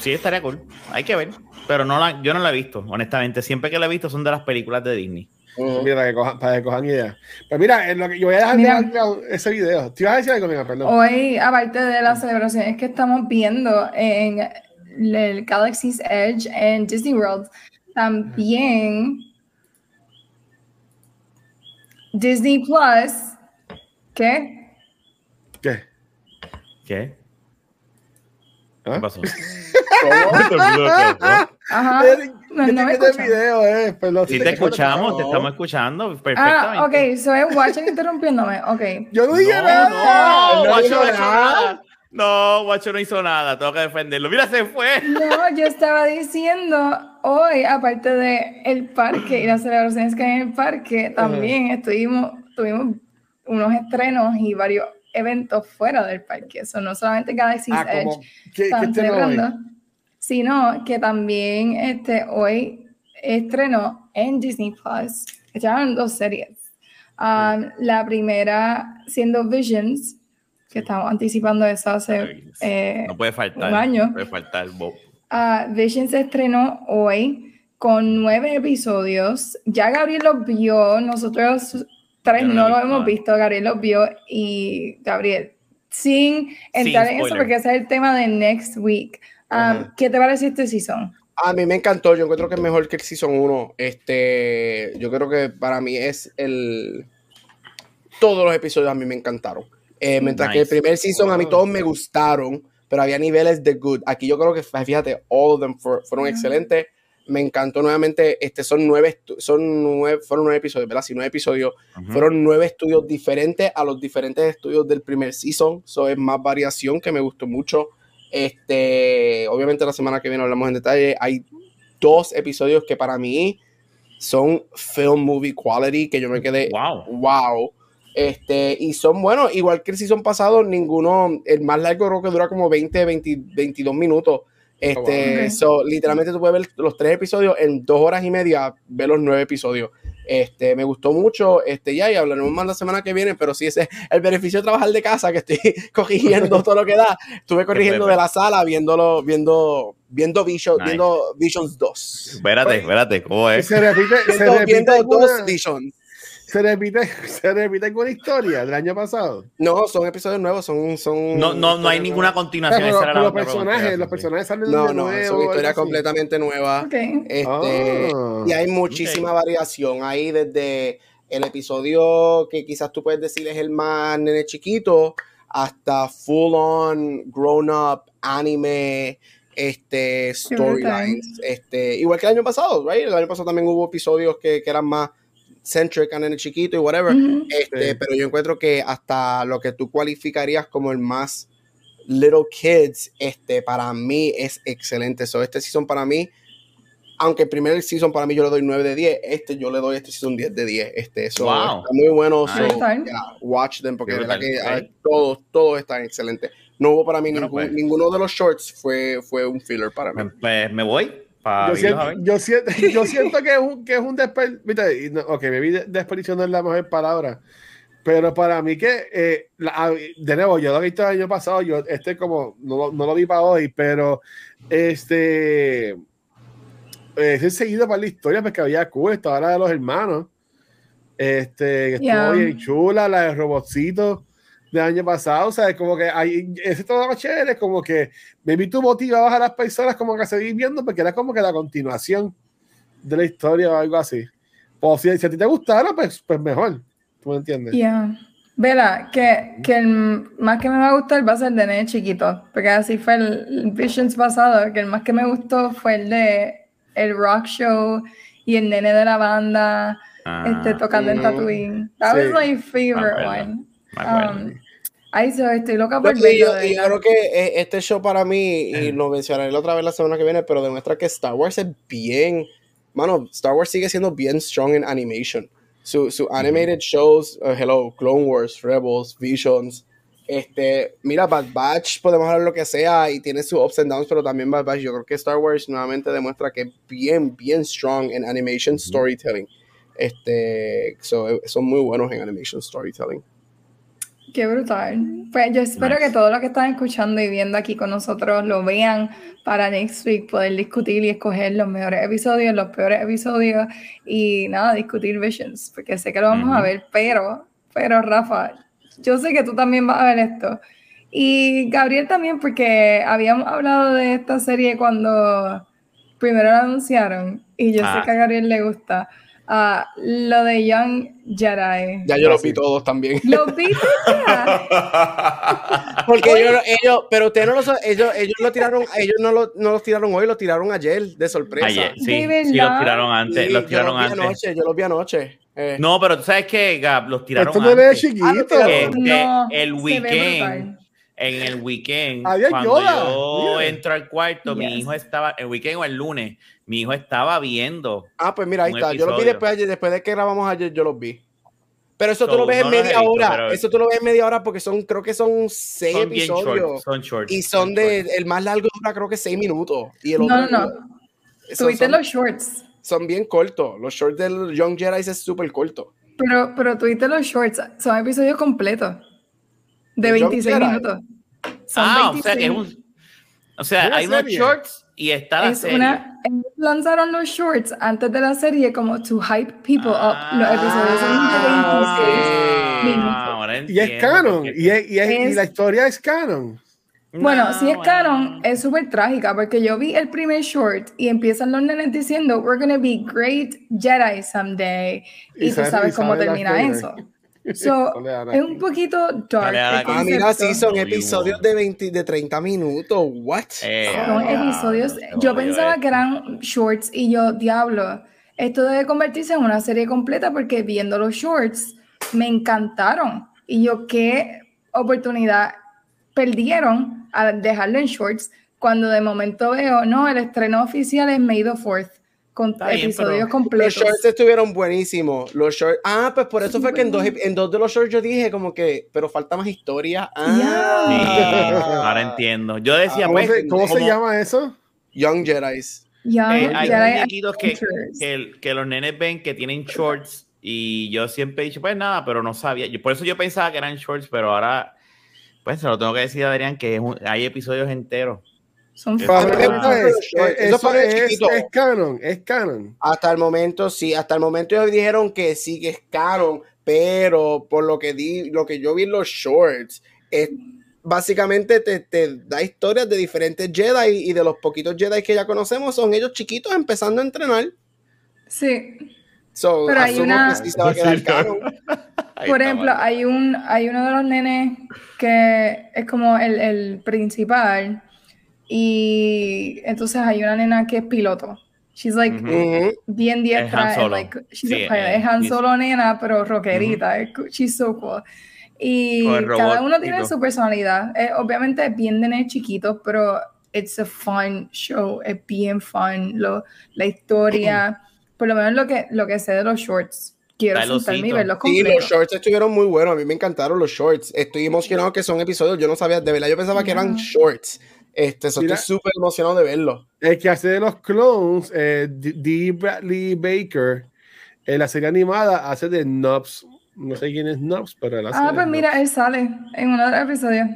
sí, estaría cool. Hay que ver, pero no la, yo no la he visto, honestamente. Siempre que la he visto son de las películas de Disney. Mira, que cojan, para que cojan ideas. Pero mira, en lo que yo voy a dejar Mira. ese video. ¿Te ibas a decir algo, mira, perdón? Hoy, aparte de las celebraciones que estamos viendo en el Galaxy's Edge en Disney World, también Disney Plus, ¿qué? ¿Qué? ¿Qué? ¿Ah? ¿Qué pasó? Ajá. No, me escuchan. video, eh, si te escuchamos, no. te estamos escuchando perfectamente. Ah, ok, so es Watcher interrumpiéndome, ok. Yo no dije No, nada. no, No Guacho dijo no hizo nada. No, Guacho no hizo nada, tengo que defenderlo. Mira, se fue. No, yo estaba diciendo hoy, aparte de el parque y las celebraciones que hay en el parque, también estuvimos, tuvimos unos estrenos y varios eventos fuera del parque. Eso no solamente Galaxy's Ah, Edge ¿qué, qué están tema hoy? Sino que también este, hoy estrenó en Disney Plus, echaron dos series. Um, la primera siendo Visions, que estamos anticipando eso hace eh, No puede faltar. un año. No puede faltar, Bob. Ah, Vision se estrenó hoy con nueve episodios. Ya Gabriel los vio, nosotros tres no no, lo hemos visto, Gabriel los vio y Gabriel, sin entrar en eso porque ese es el tema de next week. Ah. ¿Qué te parece este season? A mí me encantó, yo encuentro que es mejor que el Season 1. Este, yo creo que para mí es el... Todos los episodios a mí me encantaron. Eh, mientras que el Nice. primer Season a mí todos me gustaron, pero había niveles de good. Aquí yo creo que, fíjate, all of them fu- fueron excelentes. me encantó nuevamente. Este son nueve, son nueve, fueron nueve episodios, ¿verdad? Sí, nueve episodios. Fueron nueve estudios diferentes a los diferentes estudios del primer season. Eso es más variación que me gustó mucho. Este, obviamente la semana que viene hablamos en detalle. Hay dos episodios que para mí son film movie quality, que yo me quedé Wow. wow. Este, y son buenos, igual que el season pasado, ninguno, el más largo creo que dura como 20, 20 22 minutos. Este, wow. so, literalmente tú puedes ver los tres episodios en dos horas y media, ver los nueve episodios. Este, me gustó mucho, este, ya, y hablaremos más la semana que viene, pero sí, ese es el beneficio de trabajar de casa, que estoy corrigiendo todo lo que da. Estuve corrigiendo de la sala, viéndolo, viendo, viendo, Vision, Nice. viendo Visions 2. Espérate, espérate, ¿cómo es? Se repite, se Viendo, repite, viendo alguna, dos Visions. Se repite, se repite alguna historia del año pasado. No, son episodios nuevos, son... son No, no, no hay ninguna continuación. Pero, la los personajes, los personajes salen No, de no, nuevo. son así. completamente nuevas. Ok. Este, Ah. Y hay muchísima variación ahí desde el episodio que quizás tú puedes decir es el más nene chiquito hasta full on grown up anime este storylines este igual que el año pasado right? el año pasado también hubo episodios que, que eran más centric a nene chiquito y whatever este, Sí. pero yo encuentro que hasta lo que tú cualificarías como el más little kids, este, para mí es excelente. So, este season para mí, aunque el primer season para mí yo le doy 9 de 10, este yo le doy este season 10 de 10. Este, so, Wow. está muy bueno. So, yeah, watch them, porque de verdad que ok. todos, todos están excelentes. No hubo para mí Bueno, ningún- pues. ninguno de los shorts fue, fue un filler para mí. Me, pues, me voy para Yo siento, yo, siento, yo siento que es un, que es un desperdicio. No, ok, me vi de- desperdicio no es la mejor palabra. Pero para mí que, eh, la- de nuevo, yo lo he visto el año pasado, yo este como, no, lo- no lo vi para hoy, pero este, eh, he seguido para la historia porque había cool, estaba la de los hermanos, este, que estuvo Yeah. bien chula, la de Robotcito del año pasado, o sea, como que hay, ese todo chévere, como que maybe tú motivabas a las personas como que a seguir viendo porque era como que la continuación de la historia o algo así. Pues si, si a ti te gustara, pues, pues mejor. ¿Tú me entiendes? Yeah. Vela, que, que el más que me va a gustar va a ser de nene chiquito, porque así fue el, el Visions pasado, que el más que me gustó fue el de el rock show y el nene de la banda Ah, este, tocando en mm, Tatooine. That sí. was my favorite Me acuerdo, one. Me acuerdo. Um, ay, so, estoy loca por verlo. yo, yo creo que eh, este show para mí, y lo mencionaré la otra vez la semana que viene, pero demuestra que Star Wars es bien, mano, Star Wars sigue siendo bien strong en animation. Su, su animated shows, uh, hello, Clone Wars, Rebels, Visions, este, mira, Bad Batch, podemos hablar lo que sea y tiene sus ups and downs, pero también Bad Batch, yo creo que Star Wars nuevamente demuestra que es bien, bien strong en animation storytelling. Este, so, eh, son muy buenos en animation storytelling. Qué brutal. Pues yo espero Nice. que todos los que están escuchando y viendo aquí con nosotros lo vean para next week, poder discutir y escoger los mejores episodios, los peores episodios y nada, discutir Visions, porque sé que lo vamos a ver, pero, pero Rafa, yo sé que tú también vas a ver esto. Y Gabriel también, porque habíamos hablado de esta serie cuando primero la anunciaron y yo Ah. sé que a Gabriel le gusta. Ah, lo de Young Jedi. Ya yo los vi todos también. ¿Lo viste ya? Porque ellos, ellos, pero ustedes no lo ellos, ellos lo tiraron, ellos no lo, no los tiraron hoy, los tiraron ayer, de sorpresa. Ayer, sí, ¿De sí, los tiraron antes. Sí, los yo tiraron los vi antes. anoche, yo los vi anoche. Eh, No, pero tú sabes que, Gab, los tiraron Esto antes. chiquito. Ah, No, el weekend, en el weekend, Había cuando Yoda, yo mira. entro al cuarto, mi Yes. hijo estaba, el weekend o el lunes, mi hijo estaba viendo. ah, pues mira, ahí está. Yo los vi después, ayer, después de que grabamos ayer, yo los vi. Pero eso tú lo ves no en media visto, hora. pero- Eso tú lo ves en media hora porque son, creo que son seis Son bien episodios. short, son short. y son de, short. el más largo dura creo que seis minutos. Y el No, otro, no, no. Tuviste los shorts. son bien cortos. Los shorts del Young Jedi es súper corto. Pero, pero tuviste los shorts. Son episodios completos. De ¿De Young 26 Jedi? minutos. Son Ah, o sea, es 26. un. O sea, hay unos serie. shorts y está la Es serie. una, lanzaron los shorts antes de la serie como to hype people up. Los episodios son de 26 minutos. Ah, ahora Y es canon. Y, es- y es- y Es- la historia es canon. Bueno, No, si es bueno. canon, es súper trágica porque yo vi el primer short y empiezan los nenes diciendo, we're gonna be great Jedi someday. Y Y, tú sabe- sabes cómo termina eso. So, es un poquito dark. Ah, mira, sí, son episodios de 20, de 30 minutos. What? Eh, Son ah, episodios. Yo pensaba esto. que eran shorts y yo, diablo, esto debe convertirse en una serie completa porque viendo los shorts me encantaron. Y yo, qué oportunidad perdieron al dejarlo en shorts cuando de momento veo, no, el estreno oficial es May the 4th con episodios pero- Los completos. shorts estuvieron buenísimos. Los shorts. Ah, pues por eso fue que en dos, en dos de los shorts yo dije como que, pero falta más historia. Sí, Ah. ahora entiendo. Yo decía, ¿Cómo, pues, se, cómo se como- llama eso? Young Jedi's. Young Eh, hay Jedi que, que, que los nenes ven que tienen shorts y yo siempre he dicho, pues nada, pero no sabía. Yo- por eso yo pensaba que eran shorts, pero ahora, pues se lo tengo que decir a Adrián que es un- hay episodios enteros. Son Eso es, Eso es, es canon, es canon. Hasta el momento, sí, hasta el momento ellos dijeron que sí, que es canon, pero por lo que di, lo que yo vi en los shorts, es, básicamente te, te da historias de diferentes Jedi y de los poquitos Jedi que ya conocemos son ellos chiquitos empezando a entrenar. Sí. So, Pero hay una- que sí se va a quedar Sí, canon. Ahí Por ejemplo, hay un hay uno de los nenes que es como el, el principal y entonces hay una nena que es piloto. She's like Ujú. Ujú. bien Han diestra, and, Solo. like she's Sí, a pilot. eh, es Han Solo nena, pero rockerita. es co- She's so cool. Y cada uno tiene su personalidad. Eh, obviamente es bien de nenes chiquitos, pero it's a fun show. Es bien fun. Lo, la historia, por lo menos lo que, lo que sé de los shorts. Quiero el sentarme y verlos Sí, completos. los shorts estuvieron muy buenos. A mí me encantaron los shorts. Estoy emocionado que son episodios. Yo no sabía, de verdad, yo pensaba que eran shorts. Este, so Mira. estoy súper emocionado de verlos. El que hace de los clones, eh, D. Bradley Baker, en la serie animada hace de Nubs. No sé quién es Nubs, pero él hace Ah, pues mira, él sale en uno de los episodios.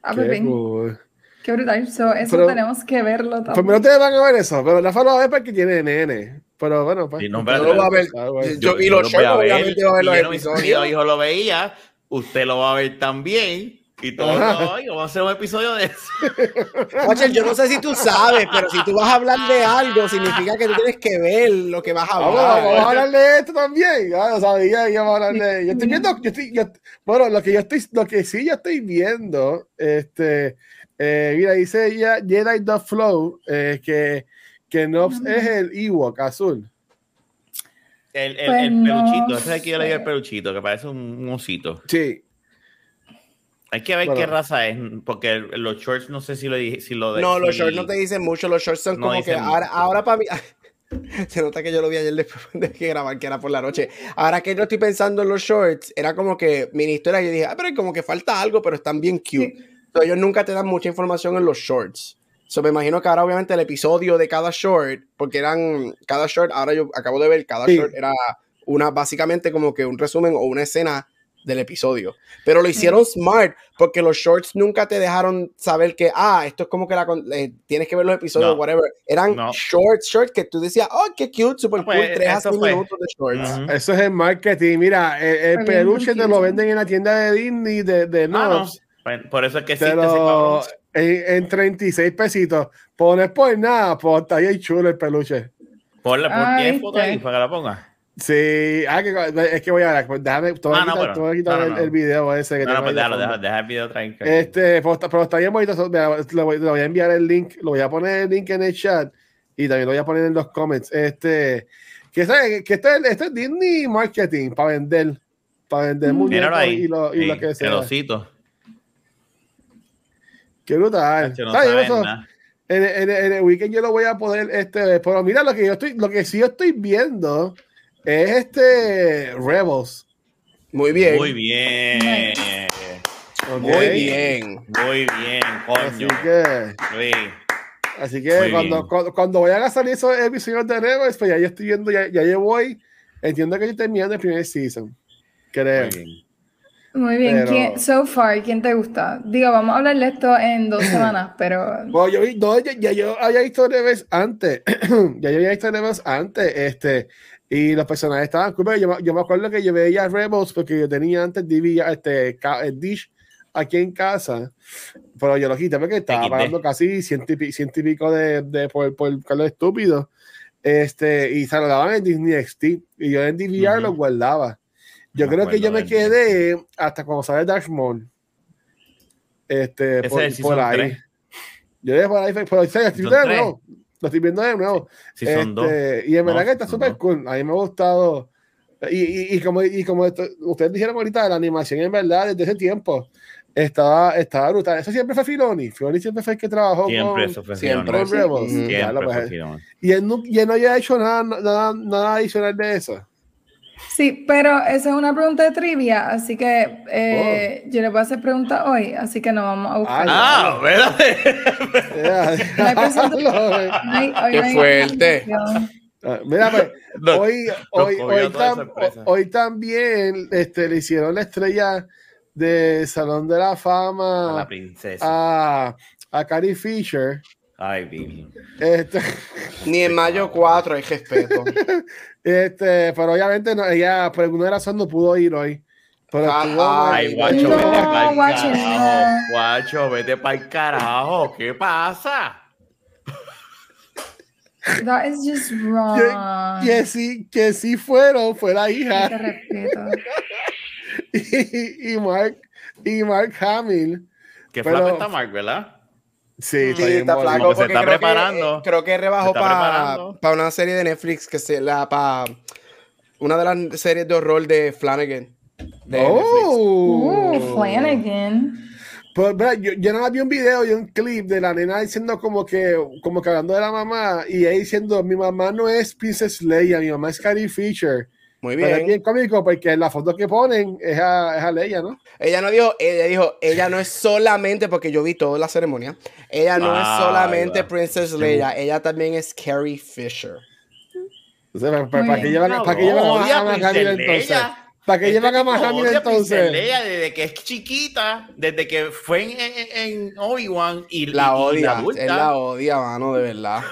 Ah, pues Qué bien, cool. qué brutal. So, eso Pero- tenemos que verlo Pues también. no te van a ver eso, pero la lo va a ver porque tiene nene. Pero bueno, pues. Sí, no, Yo lo voy a ver. Ah, bueno. Yo- y lo shorts, voy a ver, obviamente, voy a ver y los yo Mi hijo lo veía, usted lo va a ver también. Y todo, ay, vamos a hacer un episodio de eso. Watcher, yo no sé si tú sabes, pero si tú vas a hablar de algo, significa que tú tienes que ver lo que vas a Vamos, hablar. vamos a hablar de esto también. Ya lo sabía, ya vamos a hablar de. Yo estoy viendo, yo estoy, yo- bueno, lo que yo estoy, lo que sí yo estoy viendo, este, eh, mira, dice ya Jedi The Flow, eh, que, que Nobs es el Ewok azul. El, el, Pues el no peluchito, ese de aquí yo le digo el peluchito, que parece un, un osito. Sí. Hay que ver Bueno. qué raza es, porque los shorts no sé si lo dije, si lo de- No, los si- shorts no te dicen mucho, los shorts son No como que ahora, ahora para mí. Se nota que yo lo vi ayer después de que grabar, que era por la noche. Ahora que yo estoy pensando en los shorts, era como que mi historia, yo dije, ah, pero como que falta algo, pero están bien cute. So, ellos nunca te dan mucha información en los shorts. So, me imagino que ahora, obviamente, el episodio de cada short, porque eran cada short, ahora yo acabo de ver, cada Sí. short era una, básicamente como que un resumen o una escena del episodio. Pero lo hicieron smart, porque los shorts nunca te dejaron saber que, ah, esto es como que la, con- eh, tienes que ver los episodios, No. whatever. Eran No. shorts, shorts que tú decías, oh, qué cute, super Pues, cool, 3 a eso 6 fue. minutos de shorts. Ujú. Eso es el marketing. Mira, el, el bien peluche te lo venden en la tienda de Disney de, de Ah, no. Nobs. Pues, Por eso es que existe Te ese lo, cabrón. en, en 36 pesitos. Pones por nada, pues está ahí chulo el peluche. Ponle, pon Ah, 10 fotos ahí para que la ponga. Sí, ah, que, es que voy a ver, pues déjame, a Ah, no, quitar, a quitar no, no, el, no. el video ese que No, no, pues déjalo, deja el video tranquilo. Este, pero está, pero está bien bonito. Le voy, a enviar el link, lo voy a poner el link en el chat y también lo voy a poner en los comments. Este, que, sabe, que esto, es, esto es Disney Marketing para vender, para vender Mm. muñecos Míralo ahí. y lo, y Sí, lo que el sea. osito. Qué brutal. No eso. en el weekend yo lo voy a poder, este, pero mira lo que yo estoy, lo que sí yo estoy viendo es este Rebels. Muy bien. Muy bien. ¿ok? Muy bien. Muy bien, Así coño. que, Sí. así que cuando, cuando, cuando vayan a salir esos episodios de Rebels, pues ya yo estoy viendo, ya, ya yo voy, entiendo que estoy terminando el primer season. Creo. Muy bien. Muy bien. Pero- ¿Quién- so far, ¿quién te gusta? Digo, vamos a hablar de esto en dos semanas, pero Bueno, yo, vi- no, ya, ya yo había visto Rebels antes, ya yo había visto Rebels antes, este, y los personajes estaban cool, yo, me- yo me acuerdo que yo veía Rebels porque yo tenía antes DV, este, el Dish aquí en casa, pero yo lo quité porque estaba pagando casi ciento y, ciento y pico de, de por, por Carlos Estúpido, este, y se lo daban en Disney XD, y yo en DVR Ujú. lo guardaba. Yo Me creo que yo me quedé hasta cuando sale Dark Maul. Este, por, por ahí. tres. Yo llegué por ahí, pero estoy Season viendo de tres. Lo estoy viendo de nuevo. Si son dos. Este, Y en verdad No, que está súper dos. cool. A mí me ha gustado. Y, y, y como, y como esto- ustedes dijeron ahorita, la animación en verdad desde ese tiempo estaba, estaba brutal. Eso siempre fue Filoni. Filoni siempre fue el que trabajó Siempre con, eso fue siempre. Rebels. Siempre fue pues, Filoni. y, él no, y él no había hecho nada, nada, nada adicional de eso. Sí, pero esa es una pregunta de trivia, así que eh, yo le voy a hacer preguntas hoy, así que no vamos a buscar. Ah, espérate. Qué fuerte. Ah, Mira, pues, No, hoy, hoy, hoy, tam- también este, le hicieron la estrella de Salón de la A Fama la princesa. a, a Carrie Fisher. Ay, Virgen. Este, Ni en mayo 4 hay respeto. este, pero obviamente no, ella por alguna razón no pudo ir hoy. Pero Ah, estuvo- ay, guacho, No, vete pa'l guacho, carajo. no. Guacho, vete para el carajo. ¿Qué pasa? That is just wrong. que sí, que sí fueron, fue la Te hija respeto. y, y Mark y Mark Hamill. Que Pero- flaco está Mark, ¿verdad? Sí, Sí, bien está bonito. flaco Porque se porque está creo preparando. Que, creo que rebajó para preparando. una serie de Netflix que se la para una de las series de horror de Flanagan. De Netflix. Oh. Uh, Flanagan. Pues, mira, yo, yo nada más vi un video y un clip de la nena diciendo como que, como que hablando de la mamá y ella diciendo, mi mamá no es Princess Leia, mi mamá es Carrie Fisher. Muy Pero es bien. bien cómico porque la foto que ponen es a, es a Leia, ¿no? Ella no dijo, ella dijo, ella no es solamente, porque yo vi toda la ceremonia, ella no Ah, es solamente va. Princess Leia, ella también es Carrie Fisher. Entonces, ¿para, para, Muy para qué bien. llevan, para qué llevan a, Odia Hamill entonces? ¿Para qué Este llevan a odia a Princess entonces? Leia desde que es chiquita, desde que fue en, en, en Obi-Wan y La y- y odia, adulta. él la odia, mano, de verdad.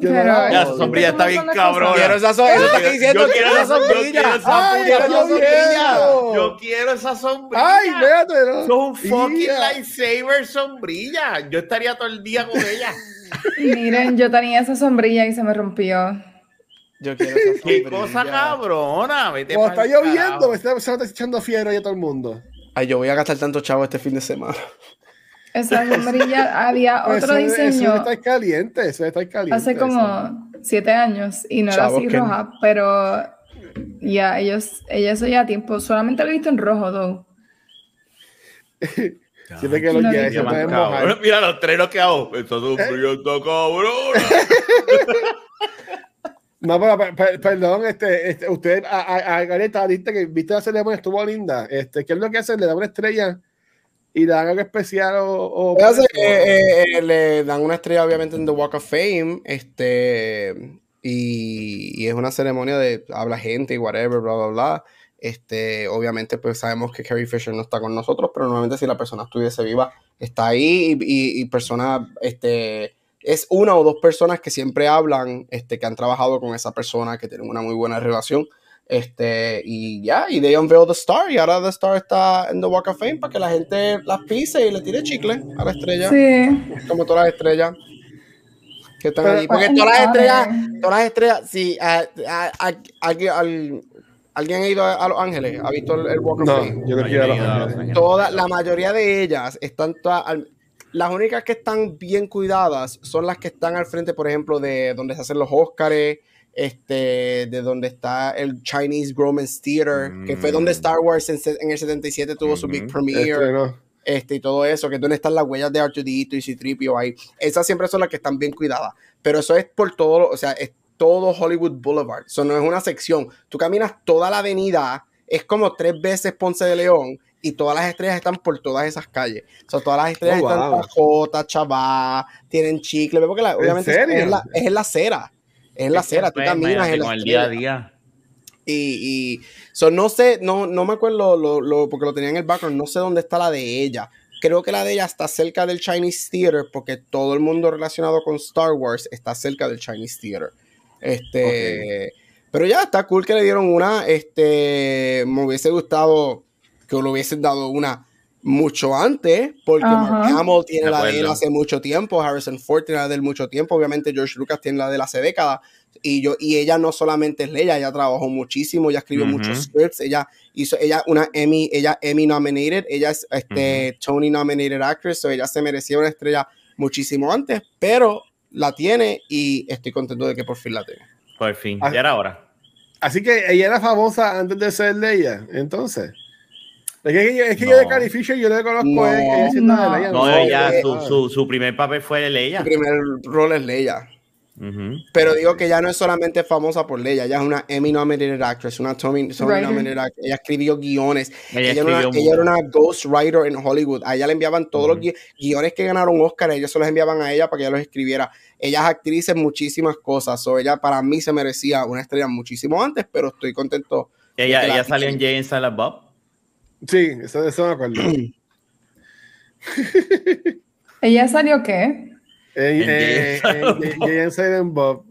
Odio. esa sombrilla está bien ¿Cómo son cosas? Quiero esa so- eso Yo estoy diciendo, yo quiero esa sombrilla. quiero esa ¡Ay, sombrilla. sombrilla. Yo quiero esa sombrilla. ¡Ay. Eso es un fucking lightsaber sombrilla. Yo estaría todo el día con ella. Miren, yo tenía esa sombrilla y se me rompió. Yo quiero esa Qué sombrilla. cosa cabrona. Vete Cuando está lloviendo, me está, se me está echando fiebre ahí a todo el mundo. Ay, yo voy a gastar tanto chavo este fin de semana. Esa sombrilla había Pues otro eso, Eso diseño está caliente, eso está caliente. hace eso. como siete años y no era Chavos así roja, pero ya ellos, ella eso ya tiempo, solamente lo he visto en rojo, though. Siempre que los No, cabrón. Mira los trenos que hago. Esta sombrilla está cabrona. No, pero per- per- perdón, este, este, usted, a, a, a Gareta, viste que viste la ceremonia, estuvo linda. Este, ¿Qué es lo que hacen? Le dan una estrella y dan algo especial o. o eh, eh, le dan una estrella, obviamente, en The Walk of Fame. Este. Y, y es una ceremonia de habla gente y whatever, bla, bla, bla. Este, obviamente, pues sabemos que Carrie Fisher no está con nosotros, pero normalmente si la persona estuviese viva, está ahí y, y, y persona, este, es una o dos personas que siempre hablan, este, que han trabajado con esa persona, que tienen una muy buena relación. Este, y ya, y they unveiled the star, y ahora the star está en the Walk of Fame para que la gente las pise y le tire chicle a la estrella, Sí. como todas las estrellas que están Pero- allí. Porque todas las estrellas, todas las estrellas, sí, a- a- a- alguien- al- ¿alguien ha ido a, a Los Ángeles? ¿Ha visto el, el Walk of No, Fame? yo no quiero a los Ángeles. Toda, la mayoría de ellas están todas. al- las únicas que están bien cuidadas son las que están al frente, por ejemplo, de donde se hacen los Óscares, este, de donde está el Chinese Gromans Theater, que fue donde Mm. Star Wars en, en el 77 tuvo su big premiere, Este, no. este, y todo eso, que es donde están las huellas de R2D2 y C-3PO ahí. Esas siempre son las que están bien cuidadas. Pero eso es por todo, o sea, es todo Hollywood Boulevard. Eso no es una sección. Tú caminas toda la avenida, es como tres veces Ponce de León, y todas las estrellas están por todas esas calles. O sea, todas las estrellas Oh, están wow. pajotas, chavá, tienen chicle, porque la- obviamente serio? Es, la, es en la acera. Es en la acera, tú caminas en la el día a día. Y, y so, no sé, no, no me acuerdo lo, lo- porque lo tenía en el background, no sé dónde está la de ella. Creo que la de ella está cerca del Chinese Theater porque todo el mundo relacionado con Star Wars está cerca del Chinese Theater. Este, pero ya está cool que le dieron una. Este, me hubiese gustado que le hubiesen dado una mucho antes, porque Mark. Hamill tiene la de él hace mucho tiempo, Harrison Ford tiene la de él mucho tiempo, obviamente George Lucas tiene la de él hace décadas. y yo y ella no solamente es Leia, ella trabajó muchísimo, ella escribió muchos scripts, ella hizo ella una Emmy, ella Emmy nominated, ella es este Tony nominated actress, so ella se merecía una estrella muchísimo antes, pero la tiene y estoy contento de que por fin la tenga. Por fin, Ah. ya era hora. Así que ella era famosa antes de ser Leia, entonces. Es que, es que yo de. Carrie Fisher yo le conozco No. ella siendo de No. Leia. No, No, ella, eh, su, su, su primer papel fue Leia. Su primer rol es Leia. Pero digo que ya no es solamente famosa por Leia, ella es una Emmy nominated actress, una Tony Writer. nominated actress. Ella escribió guiones. Ella Ella, era una, ella era mucho. una ghost writer en Hollywood. A ella le enviaban todos los gui- guiones que ganaron Oscar, ellos se los enviaban a ella para que ella los escribiera. Ella es actriz en muchísimas cosas. So ella para mí se merecía una estrella muchísimo antes, pero estoy contento. Ella, ella salió en. Jay and Silent Bob. Sí, eso, eso me acuerdo. ¿Ella salió qué? En, En eh, Jay- en- Jay and Silent Bob.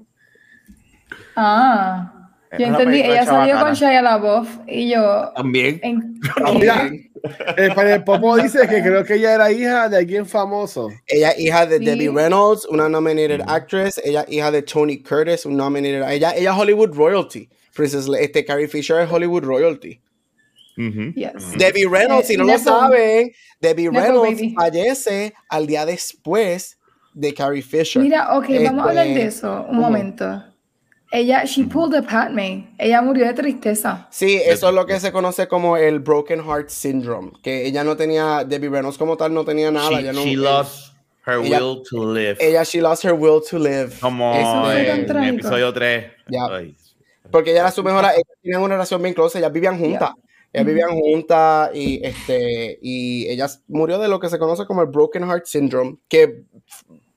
Ah, yo Es una entendí, ella salió con Shia LaBeouf y yo... También. En, Mira, eh, para el Popo dice que creo que ella era hija de alguien famoso. Ella es hija de Sí. Debbie Reynolds, una nominated actress. Ella es hija de Tony Curtis, un nominated. Ella, ella es Hollywood royalty. Princess este Carrie Fisher es Hollywood royalty. Yes. Debbie Reynolds, si no lo saben, Debbie Nepo Reynolds baby. fallece al día después de Carrie Fisher. Mira, ok, vamos a hablar de Este, eso un ¿cómo? momento. Ella, she pulled a Padme. Ella murió de tristeza. Sí, eso es lo que se conoce como el Broken Heart Syndrome, que ella no tenía, Debbie Reynolds como tal no tenía nada. She, ella, no, she lost her ella- will to live. ella, she lost her will to live. Como Eso en episodio 3. Ya. Porque ella era su mejor, ellas tenían una relación bien close, ellas vivían juntas. Ellas vivían juntas y, este, y ella murió de lo que se conoce como el Broken Heart Syndrome, que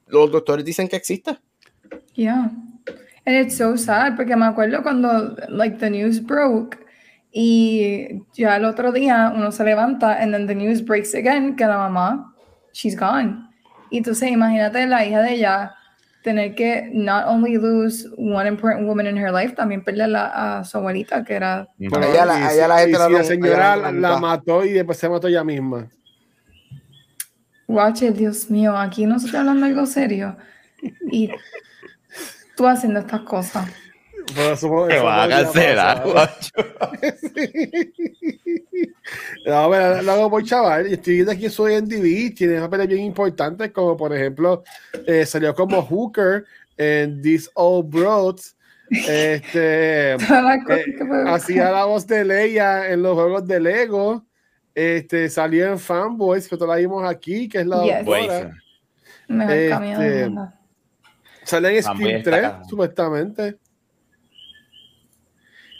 los doctores dicen que existe. Yeah. And it's so sad porque me acuerdo cuando like the news broke y ya el otro día uno se levanta and then the news breaks again que la mamá she's gone. Y entonces imagínate la hija de ella tener que not only lose one important woman in her life, también perder la- a su abuelita que era Ujú. A ella la- a ella la gente la- la a señora la, la- la mató y después se mató ella misma. Watch it, Dios mío, aquí no se está hablando algo serio. Y tú haciendo estas cosas. Te va a cancelar, pasar. guacho. No, pero lo hago por chaval. Estoy viendo aquí su IMDb. Tiene papeles bien importantes, como por ejemplo, eh, salió como Hooker en These Old Broads. Este, eh, hacía la voz de Leia en los juegos de Lego. Este, salió en Fanboys, que todos la vimos aquí, que es la Yes. doctora. Este. Sale en está 3, cabrón. supuestamente.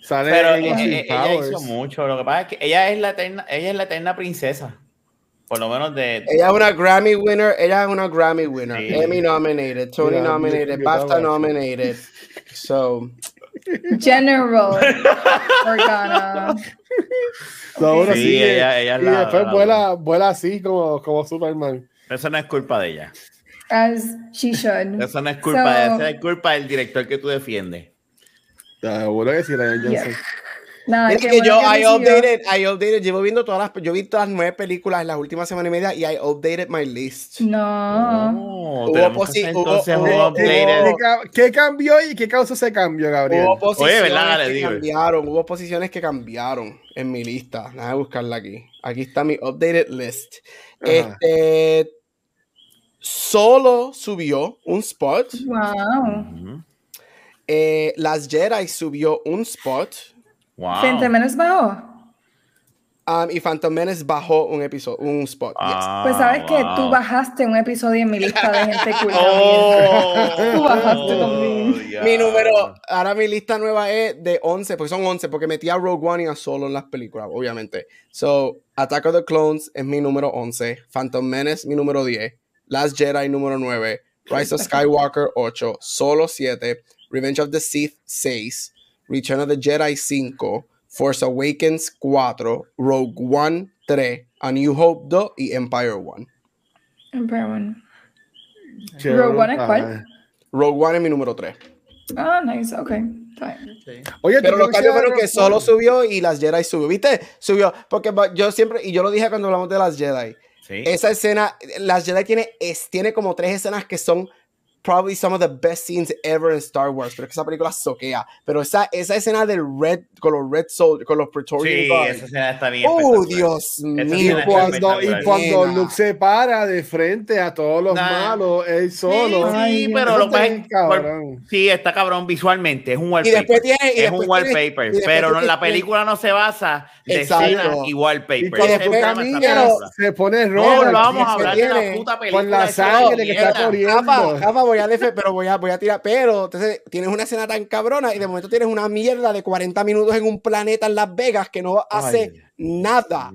Sale Pero eh, eh, ella hizo mucho. Lo que pasa es que ella es la eterna, ella es la eterna princesa. Por lo menos de. Ella es una Grammy winner, ella es una Grammy winner, Sí. Emmy nominated, Tony Mira, nominated, BAFTA nominated. So, General Organa. Bueno, Sí, sí, ella- ella es y la- después la- vuela, vuela así como, como Superman. Eso no es culpa de ella. As she should. Eso no es culpa de So- ella. Es culpa del director que tú defiendes. Seguro que sí, Ryan Yeah. Johnson. Nada, qué que yo, que I updated, I updated, llevo viendo todas las, yo vi todas las nueve películas en las últimas semanas y media y I updated my list. No. Oh, Hubo que hubo- hubo-. ¿Qué, cambió y qué causó ese cambio, Gabriel? Hubo posiciones ¿verdad? Le que cambiaron, hubo posiciones que cambiaron en mi lista. Déjame buscarla aquí. Aquí está mi updated list. Ajá. Este solo subió un spot. Wow. Eh, Las Jedi subió un spot. Wow. Frente menos bajo. um, y Phantom Menace bajó un episodio, un spot. yes. Ah, Pues sabes que tú wow. bajaste un episodio en mi lista de gente cool. Oh, Tú bajaste también. ya. Mi número, ahora mi lista nueva es de 11, porque son 11, porque metí a Rogue One y a Solo en las películas, obviamente. So, Attack of the Clones es mi número 11, Phantom Menace mi número 10, Last Jedi número 9, Rise of Skywalker 8, Solo 7, Revenge of the Sith 6, Return of the Jedi 5, Force Awakens 4, Rogue One 3, A New Hope 2 y Empire 1. Pero bueno. Qué Rogue One es cuál? Rogue One es mi número 3. Ah, nice, ok. Bien. Oye, Pero ¿tú los cambios fueron que solo subió y las Jedi subió. ¿Viste? Subió. Porque yo siempre, y yo lo dije cuando hablamos de las Jedi. Sí. Esa escena, las Jedi tiene, es, tiene como tres escenas que son probably some of the best scenes ever in Star Wars, pero es que esa película soquea. Pero esa, esa escena del Red, con los Red Soldiers, con los Praetorian Sí, Guard. esa escena está bien. Oh. Dios mío. Y cuando, y cuando. Luke se para de frente a todos los Nah. malos, él solo. Sí, Ay, sí, pero lo está que es- cabrón. Sí, está cabrón visualmente, es un Y wallpaper. después tiene. Y es después un tiene- wallpaper, y después pero no, la película no se basa de Exacto. escenas y wallpaper. Y cuando se pone No, rojo. lo vamos a hablar de la puta película. con la sangre que está corriendo. Rafa, Rafa, voy a defe- pero voy a, voy a tirar. Pero entonces tienes una escena tan cabrona y de momento tienes una mierda de 40 minutos en un planeta en Las Vegas que no hace Ay, nada,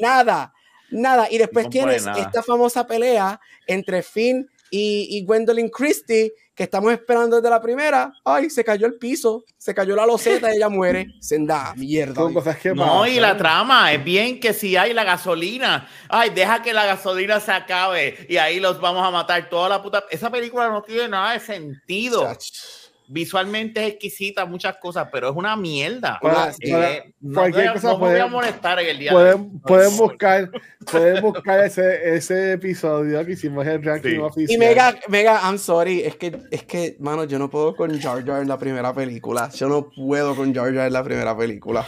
nada, nada. Y después No tienes nada. esta famosa pelea entre Finn y, y Gwendolyn Christie que estamos esperando desde la primera. Ay, se cayó el piso, se cayó la loseta y ella muere. Senda, mierda. Son cosas que No, y la trama es bien que si hay la gasolina, ay, deja que la gasolina se acabe y ahí los vamos a matar toda la puta. Esa película no tiene nada de sentido. Chach. Visualmente es exquisita, muchas cosas, pero es una mierda. Para- Eh, para no cualquier voy a- cosa no me voy a pueden- molestar en el día de Pueden, pueden buscar, pueden buscar ese, ese episodio que hicimos el ranking Sí. oficial. Y Mega, Mega, I'm sorry, es que, es que, mano, yo no puedo con Jar Jar en la primera película. Yo no puedo con Jar Jar en la primera película.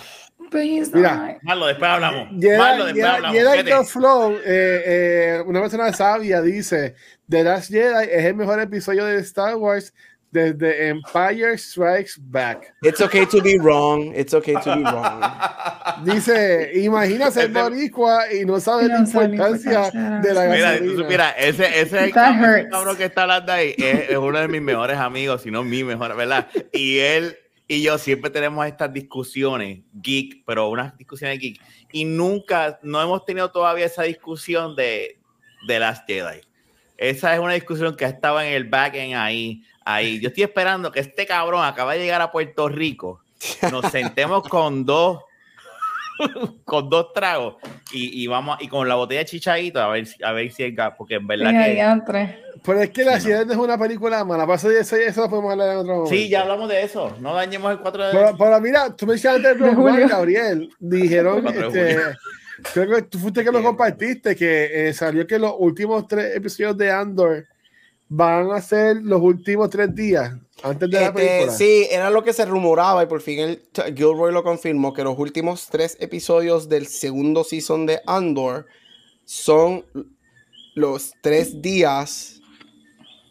Mira. Marlo, después hablamos. Jedi, Marlo, después Jedi- hablamos. Jedi Flow, eh, eh, una persona sabia dice, The Last Jedi es el mejor episodio de Star Wars desde Empire Strikes Back. It's okay to be wrong. It's okay to be wrong. Dice, imagina ser boricua y no saber la No la importancia de la Mira, gasolina. tú supieras, ese, ese cabrón, que está hablando ahí es, es uno de mis mejores amigos, si no mi mejor, ¿verdad? Y él y yo siempre tenemos estas discusiones geek, pero unas discusiones geek, y nunca, no hemos tenido todavía esa discusión de, de las Jedi. Esa es una discusión que estaba en el backend ahí, ahí. Yo estoy esperando que este cabrón acaba de llegar a Puerto Rico, nos sentemos con dos con dos tragos y, y vamos y con la botella de chichadito a ver si- a ver si es gas porque en verdad Mira, que. Pero es que La Sí. Ciudad no es una película mala. Pasa de eso, eso lo podemos hablar en otro momento. sí ya hablamos de eso no dañemos el 4 de Pero, pero mira, tú mencionaste el Rogue julio. One, Gabriel. Dijeron, este, creo que tú fuiste que lo compartiste, que eh, salió que los últimos tres episodios de Andor van a ser los últimos tres días antes de la Este, película. sí, era lo que se rumoraba y por fin el Gilroy lo confirmó que los últimos tres episodios del segundo season de Andor son los tres días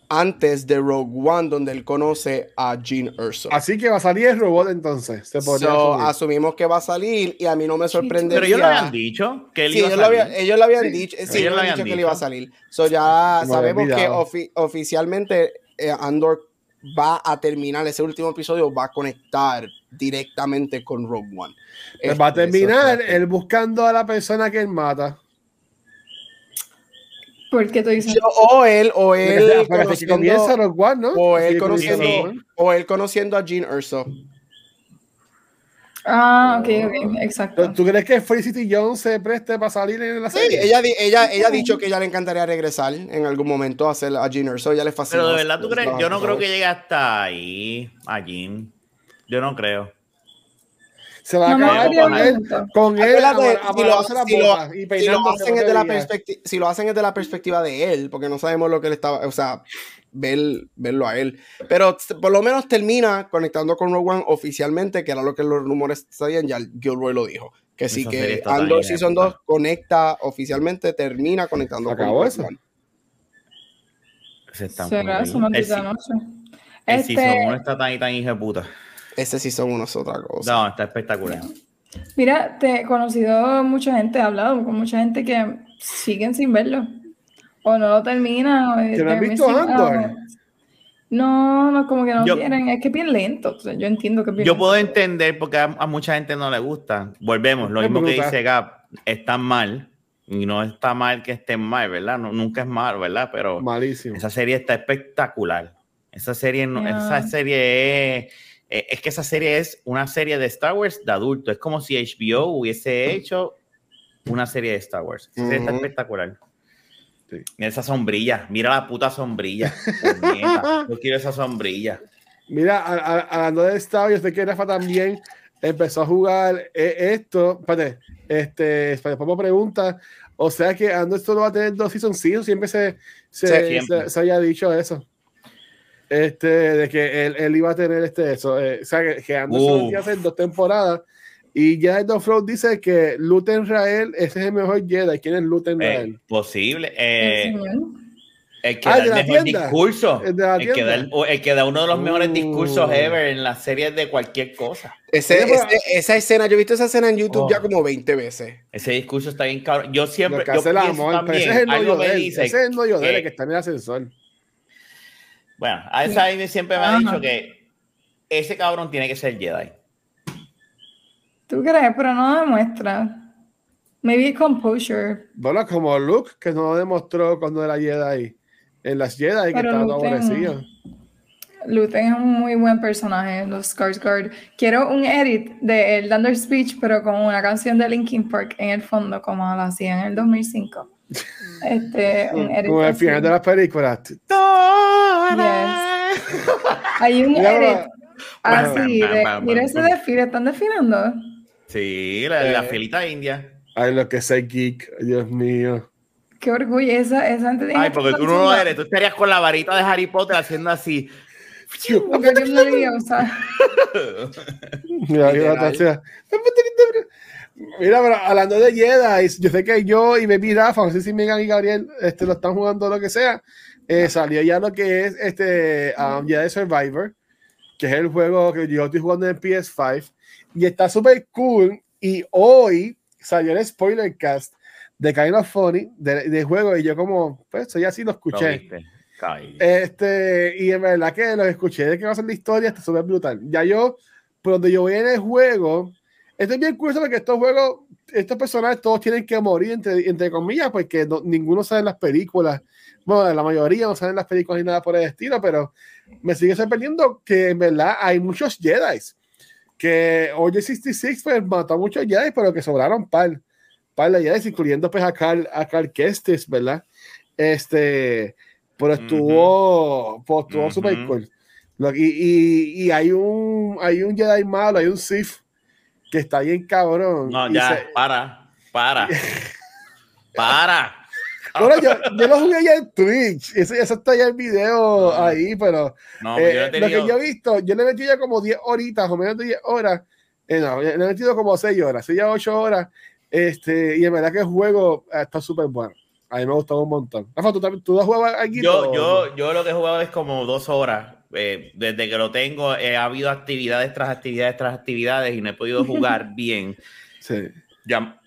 antes de Rogue One donde él conoce a Gene Erso. Así que va a salir el robot entonces. Se So, asumimos que va a salir y a mí no me sorprende. pero ellos lo habían dicho que él Sí, iba a ellos lo, habían, salir. ellos lo habían Sí, dicho, sí, ellos lo lo habían dicho que él iba a salir. So ya Me sabemos que ofi- oficialmente eh, Andor va a terminar ese último episodio, va a conectar directamente con Rogue One. Pues va a Este, terminar él buscando a la persona que él mata. ¿Por qué tú dices? Yo- o él, o él, conociendo, ¿no? o él conociendo, o él conociendo a Gene Erso. Ah, ok, ok, exacto. ¿Tú crees que Felicity Jones se preste para salir en la Sí, serie? ella, di- ella, ella ha dicho que ella le encantaría regresar en algún momento a hacer a Gene Erso, ella le fascina. pero de verdad tú crees yo no creo que llegue hasta ahí a Jim yo no creo Se va a No acabar con él, con él Acuérdate, si lo, amarrándose las si lo- y si lo hacen desde la si lo hacen desde la perspectiva de él, porque no sabemos lo que él estaba, o sea, ver, verlo a él. Pero por lo menos termina conectando con Rogue One oficialmente, que era lo que los rumores sabían, ya Gilroy lo dijo. Que sí, Esa que Andor Season puta. 2 conecta oficialmente, termina conectando con ¿Acabó Rogue eso? One. Ese está Será muy su bien. el, maldita si- noche. el Este, season uno está tan y tan hija de puta Ese Season 1 es otra cosa. no está espectacular mira, te he conocido mucha gente, he hablado con mucha gente que siguen sin verlo. O no lo terminan. O ¿Que no han visto Andor? No, no, como que no Yo- quieren. Es que es bien lento. o sea, yo entiendo que es bien Yo lento. puedo entender porque a, a mucha gente no le gusta. Volvemos, lo Es mismo que brutal. dice Gap, están mal y no está mal que estén mal, ¿verdad? No, nunca es mal, ¿verdad? Pero Malísimo. esa serie está espectacular. Esa serie, no, Ya. esa serie es, eh, es que esa serie es una serie de Star Wars de adulto. Es como si HBO hubiese hecho una serie de Star Wars. Serie está espectacular. Sí. Mira esa sombrilla, mira la puta sombrilla. Yo quiero esa sombrilla. Mira, hablando de Star, yo sé que Rafa también empezó a jugar eh, esto. Espérate, este, espérate, pregunta. O sea que Andor solo va a tener dos seasons, sí, siempre se, se, Sí, siempre. se- se había dicho eso. Este, de que él, él iba a tener este eso. eh, o sea, que, que Anderson Uh. iba a hacer dos temporadas. Y ya Don Flow dice que Luthen Rael ese es el mejor Jedi. ¿Quién es Luthen Eh, Rael? posible. El Eh, el que Ah, da el mejor tienda. discurso. El de la El que, da el, el que da uno de los mejores Uh. discursos ever en las series de cualquier cosa. Ese- ese- esa escena, yo he visto esa escena en YouTube Oh. ya como 20 veces. Ese discurso está bien cabrón. Yo siempre Lo que yo hace el amor, pero también, ese es el novio de él. Ese es el novio de él, el que está en el ascensor. Bueno, a esa ahí siempre me ha Ajá. dicho que ese cabrón tiene que ser Jedi. ¿Tú crees? Pero no demuestra. Maybe composure. Bueno, como Luke, que no lo demostró cuando era Jedi. En las Jedi, que Pero estaba todo Luthen- aborrecido. Luthen es un muy buen personaje, los Skarsgård. Quiero un edit de él dando el speech, pero con una canción de Linkin Park en el fondo, como lo hacía en el 2005. Este, un edit Como al así. final de las películas. Hay un edit de, bam, mira ese desfile, están desfilando. Sí, la, la Eh. filita india. Ay, lo que es el geek, Dios mío. Qué orgullo, esa, esa tiene Ay, que porque tú no lo eres. Tú estarías con la varita de Harry Potter haciendo así. Porque yo no digo, o sea, Mira, pero hablando de Jedi, yo sé que yo y Baby Rafa, no sé si Megan y Gabriel este, lo están jugando o lo que sea. Eh, salió ya lo que es este um, Jedi Survivor, que es el juego que yo estoy jugando en PS5 y está súper cool. Y hoy salió el spoiler cast de Kind of Funny de, de juego y yo como, pues, eso ya sí lo escuché. Este, y en verdad que lo escuché de que va a ser la historia, está súper brutal. Ya yo, por donde yo voy en el juego, esto es bien curioso porque estos juegos, estos personajes todos tienen que morir, entre, entre comillas, porque no- ninguno sale en las películas. Bueno, la mayoría no salen en las películas ni nada por el estilo, pero me sigue sorprendiendo que en verdad hay muchos Jedi. Que Oye 66 pues mató a muchos Jedi, pero que sobraron par, par de Jedi, incluyendo pues a Carl, a Carl Kestis, ¿verdad? Este, pero estuvo, pues, estuvo Ujú. super cool. Y, y, y hay un hay un Jedi malo, hay un Sith que está bien cabrón. No, ya, se- para, para. para. Bueno, yo, yo lo jugué ya en Twitch. Eso, eso está ya el video Ah. ahí, pero No, eh, yo no he lo que yo he visto, yo le he metido ya como 10 horitas o menos de 10 horas. Eh, no, le he metido como 6 horas, 6 a 8 horas. Este, y en verdad que el juego eh, está súper bueno. A mí me ha gustado un montón. Rafa, ¿tú, también- tú has jugado aquí? Yo, yo, yo lo que he jugado es como dos horas. Eh, desde que lo tengo, eh, ha habido actividades tras actividades tras actividades y no he podido jugar bien. Sí. Ya,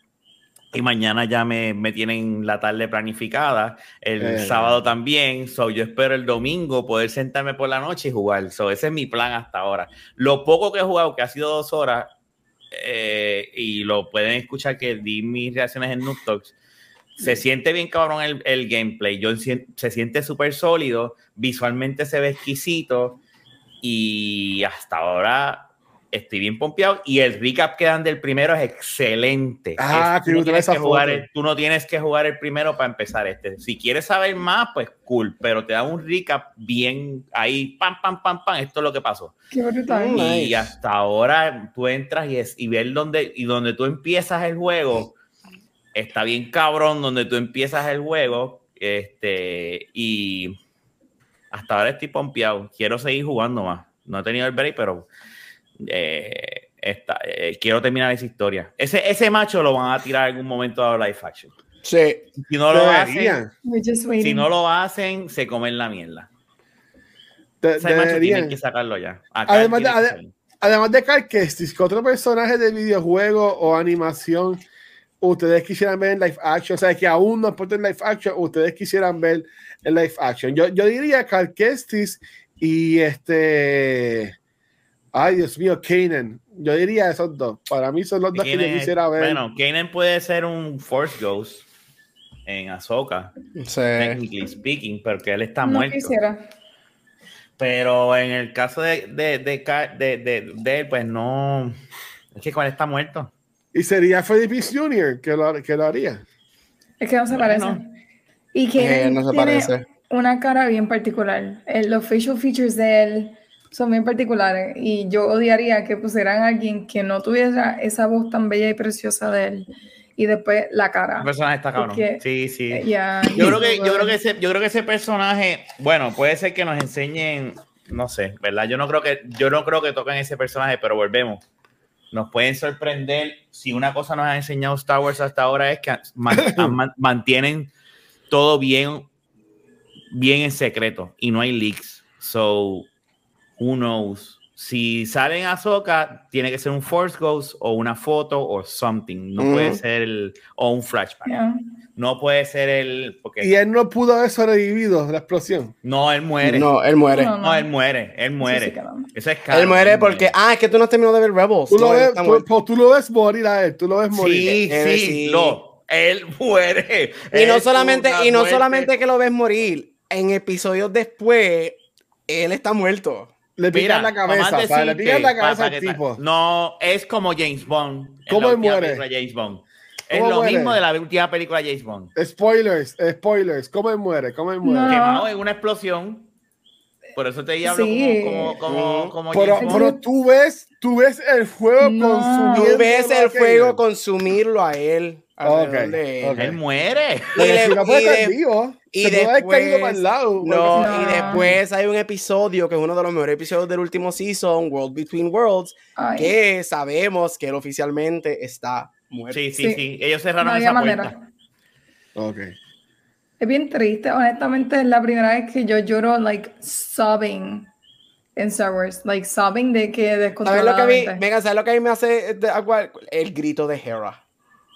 y mañana ya me, me tienen la tarde planificada. El Eh. sábado también. So, yo espero el domingo poder sentarme por la noche y jugar. So, ese es mi plan hasta ahora. Lo poco que he jugado, que ha sido dos horas, eh, y lo pueden escuchar que di mis reacciones en Noob Talks, se siente bien cabrón el, el gameplay. Yo se siente súper sólido, visualmente se ve exquisito y hasta ahora estoy bien pompeado y el recap que dan del primero es excelente. Ah, Es- tú, que no yo tengo tienes que jugar el, tú no tienes que jugar el primero para empezar este. Si quieres saber más, pues cool, pero te da un recap bien ahí, pam, pam, pam, pam, esto es lo que pasó. qué. Mm. Y Nice. hasta ahora tú entras y, es, y ver dónde, y donde tú empiezas el juego, está bien cabrón donde tú empiezas el juego, este, y hasta ahora estoy pompeado, quiero seguir jugando más. No he tenido el break, pero eh, eh, quiero terminar esa historia. Ese, ese macho lo van a tirar en algún momento a live action. Sí. Si no lo hacen, si no lo hacen, se comen la mierda. De- Ese macho tienen que sacarlo ya. Acá Además de- ade-. Además de Carl Kestis, ¿qué otro personaje de videojuego o animación ustedes quisieran ver en live action? O sea, que aún no aporten en live action, ustedes quisieran ver en live action. Yo, yo diría Carl Kestis y este. Ay, Dios mío, Kanan. Yo diría esos dos. Para mí son los dos que yo quisiera ver. Bueno, Kanan puede ser un Force Ghost en Ahsoka, Sí. technically speaking, porque él está no muerto. quisiera. Pero en el caso de, de, de, de, de- de él, pues no. Es que cuando está muerto. Y sería Felipe Jr. que lo, que lo haría. Es que no se Bueno. parece. Y que Eh, no se tiene parece. una cara bien particular. El- los facial features de él son bien particulares. Y yo odiaría que pusieran a alguien que no tuviera esa voz tan bella y preciosa de él. Y después la cara. El personaje está cabrón. Porque- Sí, sí. Ya, Yo creo, que, yo, creo que ese, yo creo que ese personaje, bueno, puede ser que nos enseñen no sé, ¿verdad? Yo no creo que, yo no creo que toquen ese personaje, pero volvemos. Nos pueden sorprender. Si una cosa nos ha enseñado Star Wars hasta ahora es que man- man- mantienen todo bien, bien en secreto y no hay leaks. So, who knows? Si salen a Ahsoka, tiene que ser un Force Ghost o una foto o something. No puede ser el, o un flashback. Yeah. No puede ser el, porque Y él no pudo haber sobrevivido la explosión. no, él muere. No, él muere. No, no. él muere, él muere. sí. Eso es Él muere porque, ah, es que tú no has terminado de ver Rebels. Tú lo, ves, tú, pues, tú lo ves morir a él, tú lo ves morir. Sí, Él sí, sí. no. Él muere. Y no solamente, y no muerte. solamente que lo ves morir, en episodios después, él está muerto. Le pican Mira, la cabeza, ¿sabes? Le decirte, pican la cabeza al tipo. No, es como James Bond. ¿Cómo la él muere? James Bond. Es ¿Cómo lo muere? mismo de la última película de James Bond. Spoilers, spoilers. ¿Cómo él muere? ¿Cómo él muere? No. Quemado en una explosión. Por eso te hablo Sí. como, como, como, como Pero, pero tú ves, tú ves el fuego No. consumiendo. Tú ves el fuego consumirlo a él. Alrededor Ok, de él. ok. Él muere. Y si le- no puede y estar de- vivo, y se puede haber después- caído para el lado. No, No. y después hay un episodio que es uno de los mejores episodios del último season, World Between Worlds, Ay, que sabemos que él oficialmente está muerto. Sí, sí, Sí. sí. Ellos cerraron no había esa puerta. manera. Ok. Es bien triste, honestamente, es la primera vez que yo lloro, like, sobbing en Star Wars. Like, sobbing de que ¿Sabes lo que a mí, descontroladamente. venga, ¿sabes lo que a mí me hace de- el grito de Hera?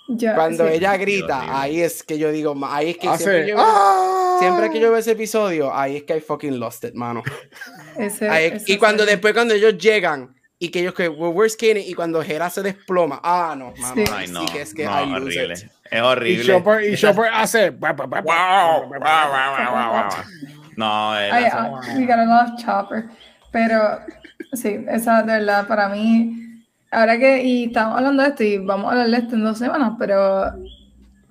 Ya, Cuando sí. ella grita, horrible. ahí es que yo digo, ahí es que Hace. siempre, yo, ¡Ah! siempre que yo veo ese episodio, ahí es que I fucking lost it, mano. Ese- Ahí- ese y cuando después cuando ellos llegan y que ellos que "Well, where's Kenny y cuando Hera se desploma, ah no, mano, Sí. Ay, no. sí que es que no, I lose horrible. it. Es Y horrible. Chopper, y Chopper hace. Wow, wow, wow, wow, wow, wow. No, hace- ah, we gotta love Chopper. Pero sí, esa de verdad para mí. Ahora que, y estamos hablando de esto y vamos a hablar de esto en dos semanas, pero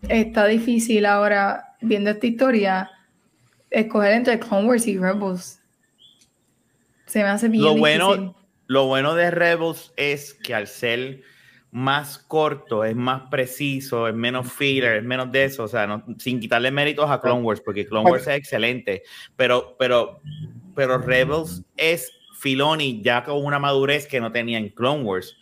está difícil ahora, viendo esta historia, escoger entre Clone Wars y Rebels. Se me hace bien lo difícil. bueno, lo bueno de Rebels es que al ser más corto, es más preciso, es menos filler, es menos de eso, o sea, no- sin quitarle méritos a Clone Wars, porque Clone Wars es excelente, pero, pero, pero Rebels es Filoni ya con una madurez que no tenía en Clone Wars.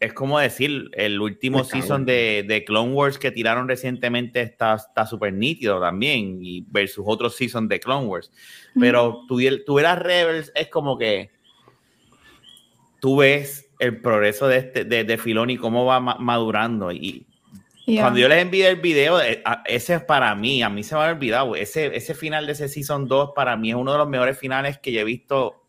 Es como decir, el último season de, de Clone Wars que tiraron recientemente está está súper nítido también, y versus otros seasons de Clone Wars. Pero tú, tú eras Rebels, es como que tú ves el progreso de, este, de, de Filoni, cómo va ma- madurando. Y Yeah. cuando yo les envié el video, eh, ese es para mí, a mí se me ha olvidado. Ese, ese final de ese Season 2 para mí es uno de los mejores finales que yo he visto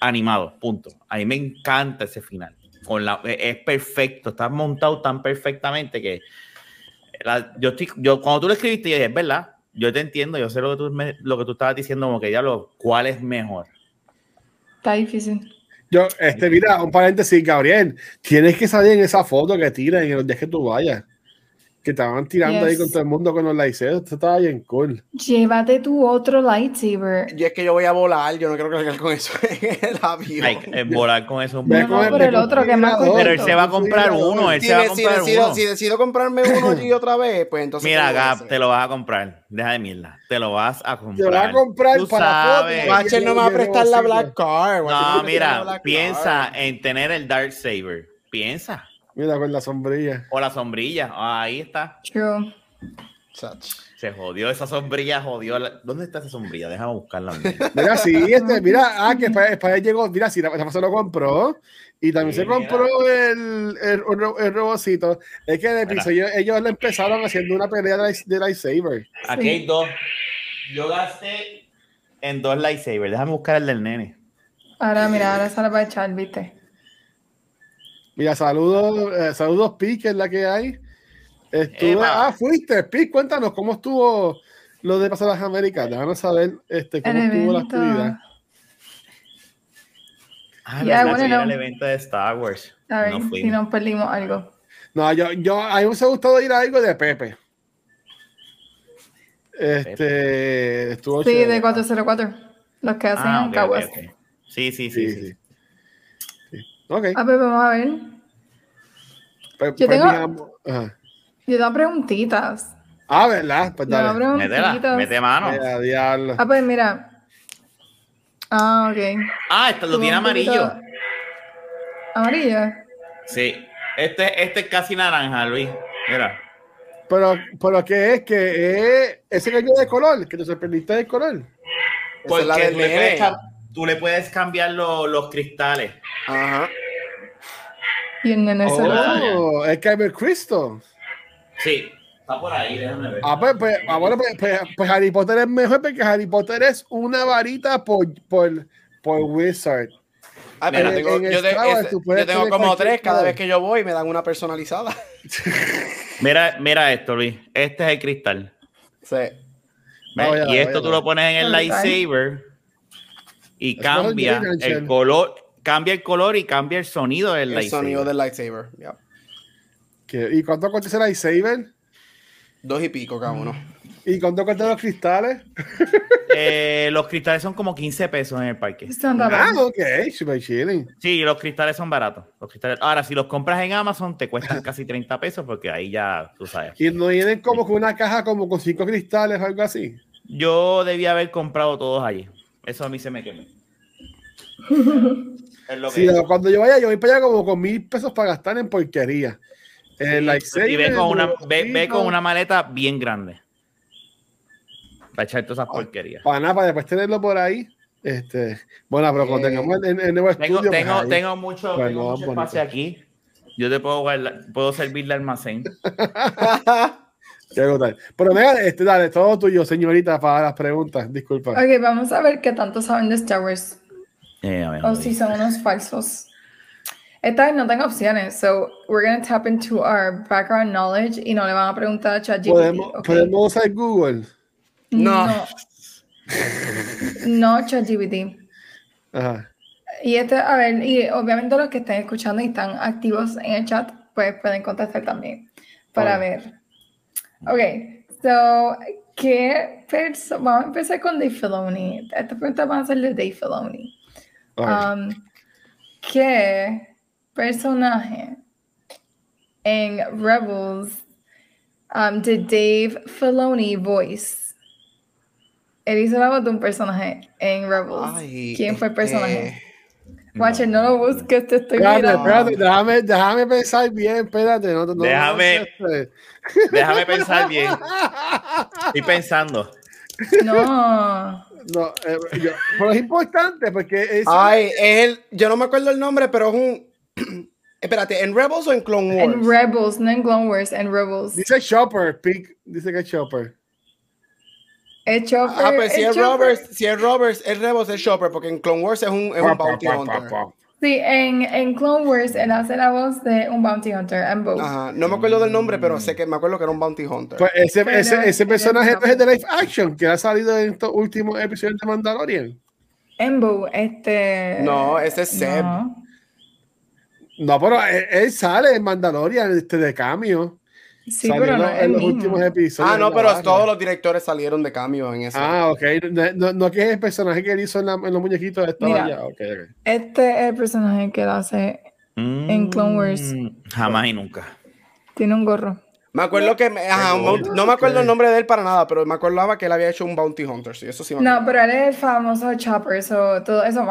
animado, punto. A mí me encanta ese final. Con la, es perfecto, está montado tan perfectamente que la- yo, estoy, yo cuando tú lo escribiste, yo dije, es verdad, yo te entiendo, yo sé lo que tú, me- lo que tú estabas diciendo, como que ya lo, ¿cuál es mejor? Está difícil. Yo, este, mira, un paréntesis, Gabriel. Tienes que salir en esa foto que tiran y donde es que tú vayas. Que estaban tirando ahí con todo el mundo con los lightsabers. Esto estaba bien cool. Llévate tu otro lightsaber. Y es que yo voy a volar, yo no quiero cargar con eso en el avión. Que- eh, volar con eso. No, no, pero el otro que más. Pero él se va a comprar uno, él si, se va a si comprar decido, uno. si decido comprarme uno y otra vez, pues entonces. Mira, ¿qué voy a Gab, hacer? te lo vas a comprar. Deja de mierda. Te lo vas a comprar. Te va a comprar Tú para. Watcher no me va a prestar la Black Card. No, mira, piensa en tener el Dark Saber. Piensa. Mira, con la sombrilla. O la sombrilla. Ahí está. True. Se jodió esa sombrilla, jodió. la- ¿Dónde está esa sombrilla? Déjame buscarla. Mira, sí, este, mira, ah, que España llegó, mira, sí, la la se lo compró y también Sí, se compró el, el, el, ro- el robocito. Es que en el Mira. episodio ellos le empezaron haciendo una pelea de, de lightsaber. Aquí hay dos. Yo gasté en dos lightsabers. Déjame buscar el del nene. Ahora, mira, ahora sale para echar, ¿viste? Mira, saludos, eh, saludos, Pi, que es la que hay. Estuve, ah, fuiste, Pi, cuéntanos cómo estuvo lo de Pasar las Américas. Déjanos saber este, cómo El estuvo la actividad. Ah, bueno, era no. el evento de Star Wars. A ver no si nos perdimos algo. No, yo, yo, a mí me hubiese gustado ir a algo de Pepe. Este, estuvo Sí, chévere. de 404. Los que hacen Ah, en ok, Caguas. ok, ok. Sí, sí, sí. Sí, sí. sí. Ok. A ver, vamos a ver. Pues- yo pues tengo- digamos- ajá. Yo tengo preguntitas. Ah, ¿verdad? Pues Yo tengo dale. Métela, preguntitas. mete mano. Mira, diablo. Ah, pues mira. Ah, ok. Ah, esto lo tiene amarillo. Amarillo. Sí. Este, este es casi naranja, Luis. Mira. Pero, pero ¿qué es? Que es ese cambio de color, que te sorprendiste del color. Esa es la Porque del nene. cam- tú le puedes cambiar lo- los cristales. Ajá. Y el nene lo Oh, es Kyber Crystal. Sí. Está por ahí, déjame ver. Ah, pues, pues, ah, bueno, pues, pues- pues Harry Potter es mejor porque Harry Potter es una varita por, por, por Wizard. Ay, pero En- tengo, en yo, Star te- tengo como tres. Cada vez que yo voy me dan una personalizada. Mira, mira esto, Luis. Este es el cristal. Sí. Y esto tú lo pones en el lightsaber y cambia el color, cambia el color y cambia el sonido del El lightsaber. sonido del lightsaber. yep. ¿Qué- ¿Y cuánto cuesta ese lightsaber? Dos y pico cada uno. ¿Y cuánto cuestan los cristales? Eh, los cristales son como 15 pesos en el parque. Están Ah, raros. ok, super chilling. Sí, los cristales son baratos. Los cristales... Ahora, si los compras en Amazon, te cuestan casi 30 pesos porque ahí ya tú sabes. Y no vienen como con una caja como con cinco cristales o algo así. Yo debía haber comprado todos allí. Eso a mí se me quemó. es lo que Sí, cuando yo vaya, yo voy para allá como con mil pesos para gastar en porquería. Lightsaber. y ve con, una, ve, ve con una maleta bien grande. Para echar todas esas porquerías. Para nada, para después tenerlo por ahí. Este, bueno, pero cuando Eh, tengamos el, el nuevo Tengo, estudio. pues tengo, mucho, Pues tengo no, mucho bonito. espacio aquí. Yo te puedo, guardar- puedo servir de almacén. Qué brutal. Pero venga, este, dale, todo tuyo, señorita, para las preguntas. Disculpa. Ok, vamos a ver qué tanto saben de Star Wars. Eh, a ver, O si son unos falsos. Esta vez no tengo opciones, so we're gonna tap into our background knowledge y no le van a preguntar a ChatGPT. ¿Podemos, podemos usar Google. No. No, no ChatGPT. Ajá. Y este, a ver, y obviamente los que estén escuchando y están activos en el chat, pues pueden contestar también para ver. Ok, so, ¿qué perso- Vamos a empezar con Dave Filoni. Esta pregunta va a ser de Dave Filoni. Um, ¿Qué personaje en Rebels um, de Dave Filoni voice? Él hizo la voz de un personaje en Rebels. Ay, ¿Quién fue el personaje? este, No lo busques, te estoy Espérate, mirando. espérate, déjame, déjame pensar bien, espérate. No, no, Déjame- no. Déjame pensar bien. Estoy pensando. No. No, eh, yo- pero es importante porque es, Ay, es el. Yo no me acuerdo el nombre, pero es un. Espérate, ¿en Rebels o en Clone Wars? En Rebels, no en Clone Wars, en Rebels. dice Chopper, Pic, dice que es Chopper. Es Chopper. ah, pues si es. Roberts, si es Roberts, es Rebels, es Chopper, porque en Clone Wars es un, es un bounty hunter. Sí, en, en Clone Wars él hace la voz de un bounty hunter en. Ajá, no me acuerdo del nombre, pero sé que me acuerdo que era un bounty hunter. Pues ese, Pero ese, ese personaje es es de live action que ha salido en estos últimos episodios de Mandalorian. En este. no, ese es Seb. no. No, pero él, él sale en Mandalorian este, de cambio. Sí, Salió pero no en es los mismo. últimos episodios. Ah, no, pero barra. todos los directores salieron de cambio en eso. Ah, ok. No, no, no que es el personaje que él hizo en, la- en los muñequitos de esta Mira. ya. Ok, ok. Este es el personaje que él hace. En Clone Wars. Mm, Jamás y nunca. Tiene un gorro. Me acuerdo que. me- ajá, un bounty- no me acuerdo el nombre de él para nada, pero me acordaba que él había hecho un bounty hunter. Sí, eso sí me No, pero él es el famoso Chopper, so, todo eso.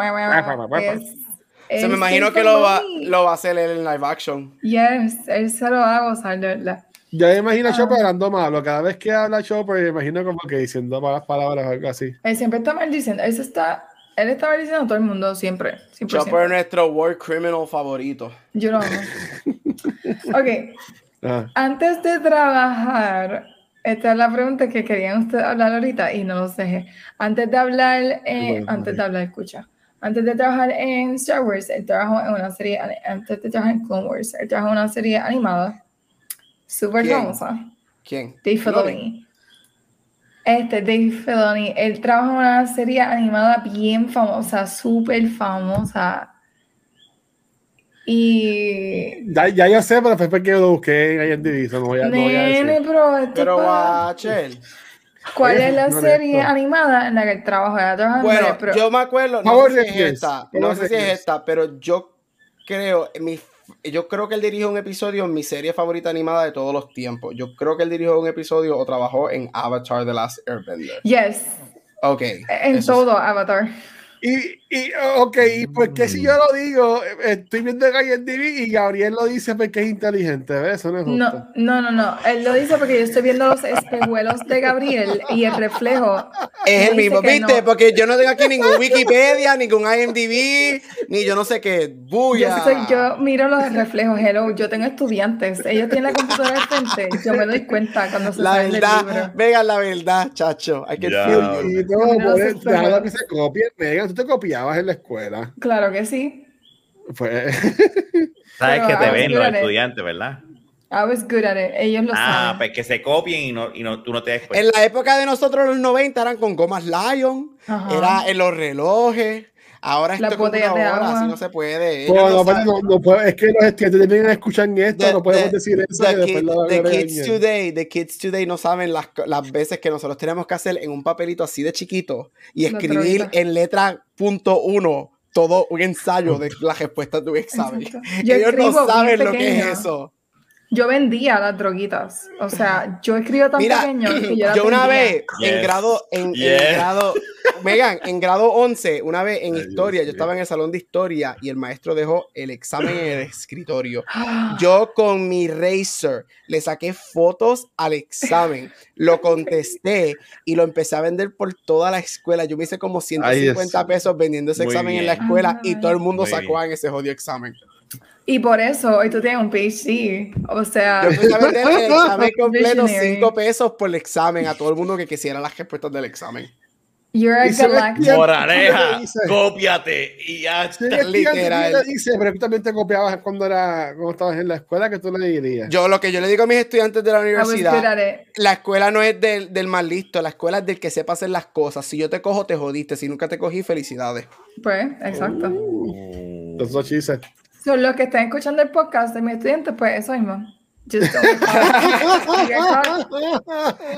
Es, Se me imagino que lo va, lo va a hacer él en live action. Yes, él se lo va a gozar de verdad. Me imagino a Ah. Chopper hablando malo. Cada vez que habla Chopper, me imagino como que diciendo malas palabras o algo así. Él siempre está maldiciendo. Él, está, él está maldiciendo a todo el mundo, siempre. siempre, Chopper siempre. es nuestro war criminal favorito. Yo lo amo. ok, Ajá. antes de trabajar, esta es la pregunta que querían ustedes hablar ahorita y no los dejé. Antes de hablar, eh, bueno, antes de hablar, escucha. Antes de trabajar en Star Wars, él trabajó en una serie, antes de trabajar en Clone Wars, él trabajó en una serie animada, súper ¿Quién? famosa. ¿Quién? Dave Filoni. Este, Dave Filoni, él trabaja en una serie animada bien famosa, súper famosa. Y. Ya, ya yo sé, pero fue porque lo busqué en so No voy a, no voy a decir. pero esto Pero. ¿Cuál es la no, serie esto. animada en la que él trabaja? Bueno, pero- yo me acuerdo, no sé si es esta, no sé si es esta, pero yo creo, mi, yo creo que él dirigió un episodio en mi serie favorita animada de todos los tiempos. Yo creo que él dirigió un episodio o trabajó en Avatar The Last Airbender. Yes, Ok. en todo Avatar. Y, y, ok, ¿y por qué si yo lo digo? eh, Estoy viendo en IMDb y Gabriel lo dice porque es inteligente, ¿ves? Eso no es justo. No, no, no, no. Él lo dice porque yo estoy viendo los espejuelos de Gabriel y el reflejo. Es el mismo, ¿viste? no. Porque yo no tengo aquí ningún Wikipedia, ningún IMDb, ni yo no sé qué. Yo, Buya. soy- yo miro los reflejos, hello, yo tengo estudiantes, ellos tienen la computadora al frente, yo me doy cuenta cuando se La verdad, venga, la verdad, chacho. Hay que feel you. No, no déjalo que se copie. Megan, tú te copiabas en la escuela. Claro que sí. Pues, Sabes Pero que te ven los estudiantes, ¿verdad? I was good at it, ellos lo Ah, saben. pues que se copien y, no, y no, tú no te des En la época de nosotros, los 90, eran con gomas Lion, Ajá. era en los relojes. Ahora esto es como una hora, agua. así no se puede. No, no no, no, puedo- es que los estudiantes también escuchan esto, The- no podemos the- decir eso the kid- the kids today, the kids today no saben las, las veces que nosotros tenemos que hacer en un papelito así de chiquito y escribir en letra punto uno todo un ensayo de las respuestas de un examen. Ellos no saben lo que es eso. Yo vendía las droguitas, o sea, yo escribo tan Mira, pequeño que yo las yo una vendía. vez en grado, en, grado, Megan, en grado 11, una vez en Ay, Dios historia, yo estaba en el salón de historia y el maestro dejó el examen en el escritorio. Yo con mi Razer le saqué fotos al examen, lo contesté y lo empecé a vender por toda la escuela. Yo me hice como 150 Dios. pesos vendiendo ese Muy examen en la escuela y Ay. todo el mundo Muy sacó bien. en ese jodido examen. Y por eso hoy tú tienes un PhD, o sea, Yo a vender el examen completo Visionary. 5 pesos por el examen a todo el mundo que quisiera las respuestas del examen. you're a Y se ve galactic. Moraleja, dice? cópiate y ya Sí, está. literal. le dices, pero tú también te copiabas cuando, era, cuando estabas en la escuela, que tú le dirías. Yo lo que yo le digo a mis estudiantes de la universidad, la escuela no es del, del más listo, la escuela es del que sepa hacer las cosas. Si yo te cojo, te jodiste. Si nunca te cogí, felicidades. Pues, exacto. Los dos chistes. Son los que están escuchando el podcast de mis estudiantes, pues eso mismo.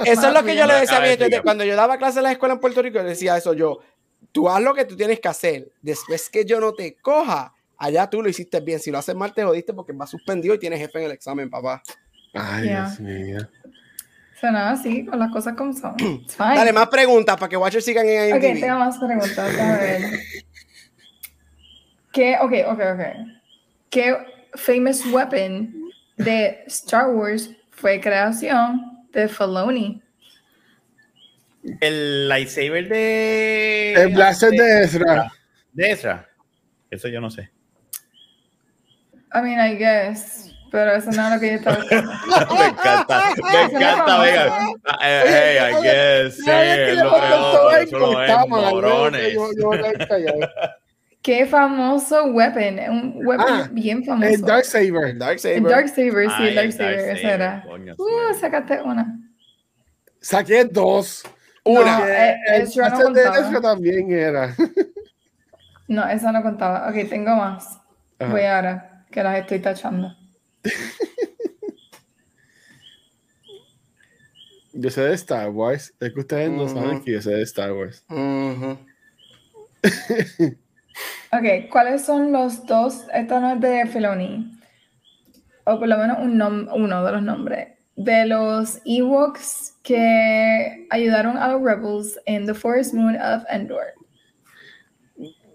Eso es lo que yo le decía a mis bien. estudiantes. Cuando yo daba clases en la escuela en Puerto Rico, yo decía eso yo. Tú haz lo que tú tienes que hacer. Después que yo no te coja, allá tú lo hiciste bien. Si lo haces mal, te jodiste porque vas suspendido y tienes jefe en el examen, papá. Ay, Yeah. Dios mío. Suena así, con las cosas como son. It's fine. Dale, más preguntas para que Watchers sigan en Ok, IMDb. tengo más preguntas. A ver. ¿Qué? Ok, ok, ok. ¿Qué famous weapon de Star Wars fue creación de Filoni? El lightsaber de. El blaster de Ezra. De Ezra. Eso yo no sé. I mean, I guess. Pero eso no es lo que yo estaba me encanta, me encanta, venga. Ah, eh, Hey, I guess, sí, es lo peor, él, eso no ¿Qué famoso weapon? Un weapon Ah, bien famoso. El Darksaber. Darksaber. El Darksaber, sí, Ay, el el Darksaber, ese Darksaber, era. coño, Uh, sí. sacaste una. Saqué dos. Una. No, eh, El Ezra no de. Ezra también era. No, esa no contaba. Ok, tengo más. Ajá. Voy ahora, que las estoy tachando. Yo sé de Star Wars. Es que ustedes no saben que yo sé de Star Wars. Ok, ¿cuáles son los dos? Esta no es de Filoni. O por lo menos un nom- uno de los nombres. De los Ewoks que ayudaron a los Rebels en The Forest Moon of Endor.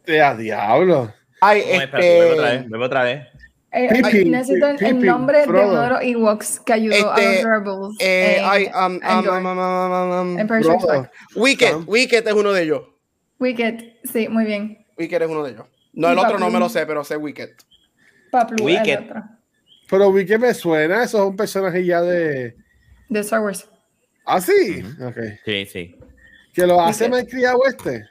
De a diablo. Ay, No, bebe otra este. vez, otra vez. Eh, Pippin, necesito el, el nombre de uno de los Ewoks que ayudó a Este, los Rebels. Eh, en ay, um, um, Endor, um, um, um, um, um. Wicked, Sam. Wicked es uno de ellos. Wicked, sí, muy bien. Wicked es uno de ellos. No, el otro no me lo sé, pero sé Wicked. Paplu, Wicked. Pero que me suena. Eso es un personaje ya de. De Star Wars. Ah, sí. Ok. Sí, sí. Que lo hace Wicked. malcriado este.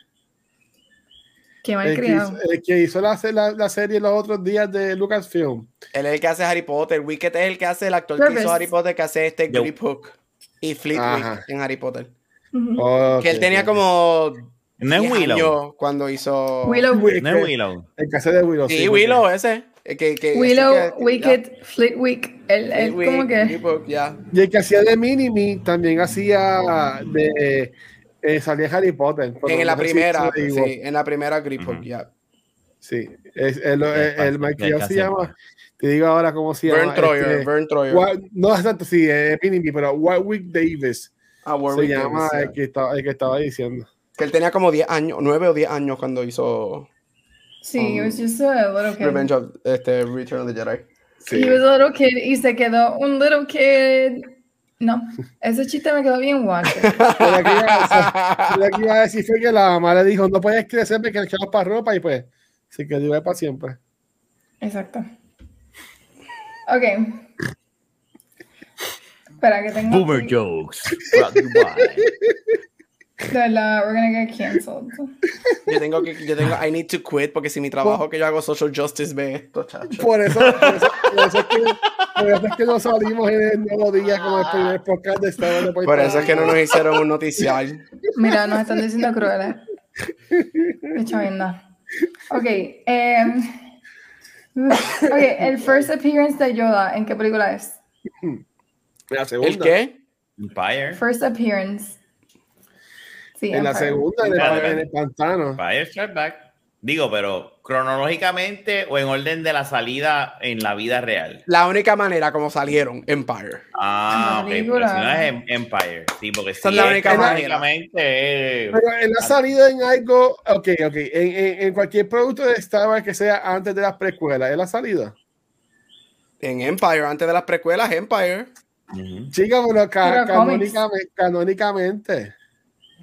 Qué mal El que, criado. hizo, el que hizo la, la, la serie los otros días de Lucasfilm. Él es el que hace Harry Potter. Wicked es el que hace el actor que hizo Harry Potter, que hace este. Grip Hook y Flitwick en Harry Potter. Que él tenía como No es 10 Willow. cuando hizo... Willow, Wi- No es Willow. El que hace de Willow. Sí, porque- Willow, ese. El que, que, ese Willow, que- que- Wicked, Flitwick, el, ya. el Flitwick, como que ya. Y el que hacía de Minimi también hacía de. eh, salía Harry Potter. En la primera, se lo sí, en la primera Grip Hook, Ujú. ya. Sí, es, el, el, el, fácil, malcriado ya se llama. Te digo ahora cómo se llama. Vern Troyer, este, Vern Troyer. Wa- no es tanto, sí, es Minimi, pero Warwick Davis Ah, se Warwick llama Davis, el, que estaba, el que estaba diciendo. Que él tenía como 10 años, 9 o 10 años cuando hizo Sí, it Um, was just a little kid. Revenge of este, Return of the Jedi. Sí. He was a little kid y se quedó un little kid. No, ese chiste me quedó bien guacho. Lo que iba a decir- lo que iba a decir fue que la mamá le dijo, no puedes crecer porque le echamos para ropa y pues se quedó igual para siempre. Exacto. Ok. Espera, que tengo. Boomer aquí. jokes. la, we're gonna get canceled. Yo tengo que, yo tengo, I need to quit porque si mi trabajo que yo hago social justice ve esto, chacho. Por eso, por eso, por eso es, que, por eso es que no salimos en el nuevo día como el primer podcast de Star Wars. Por eso es que no nos hicieron un noticial. Mira, nos están diciendo crueles. Qué chavienda. Ok. em, ok, el first appearance de Yoda, ¿en qué película es? La segunda. ¿El qué? Empire. First appearance. Sí, En la Empire. segunda, en el, Espérate, en el pantano. Empire Strike Back. Digo, pero cronológicamente o en orden de la salida en la vida real. La única manera como salieron, Empire. Ah, ok. Pero si no es em- Empire. Sí, porque si es la es única cronológicamente es- Pero él ha salido en algo, ok, ok, en, en, en cualquier producto de Star Wars que sea antes de las precuelas, él ha salido. En Empire, antes de las precuelas, Empire. Ujú. Chica, bueno, ca- canónicamente, canónicamente.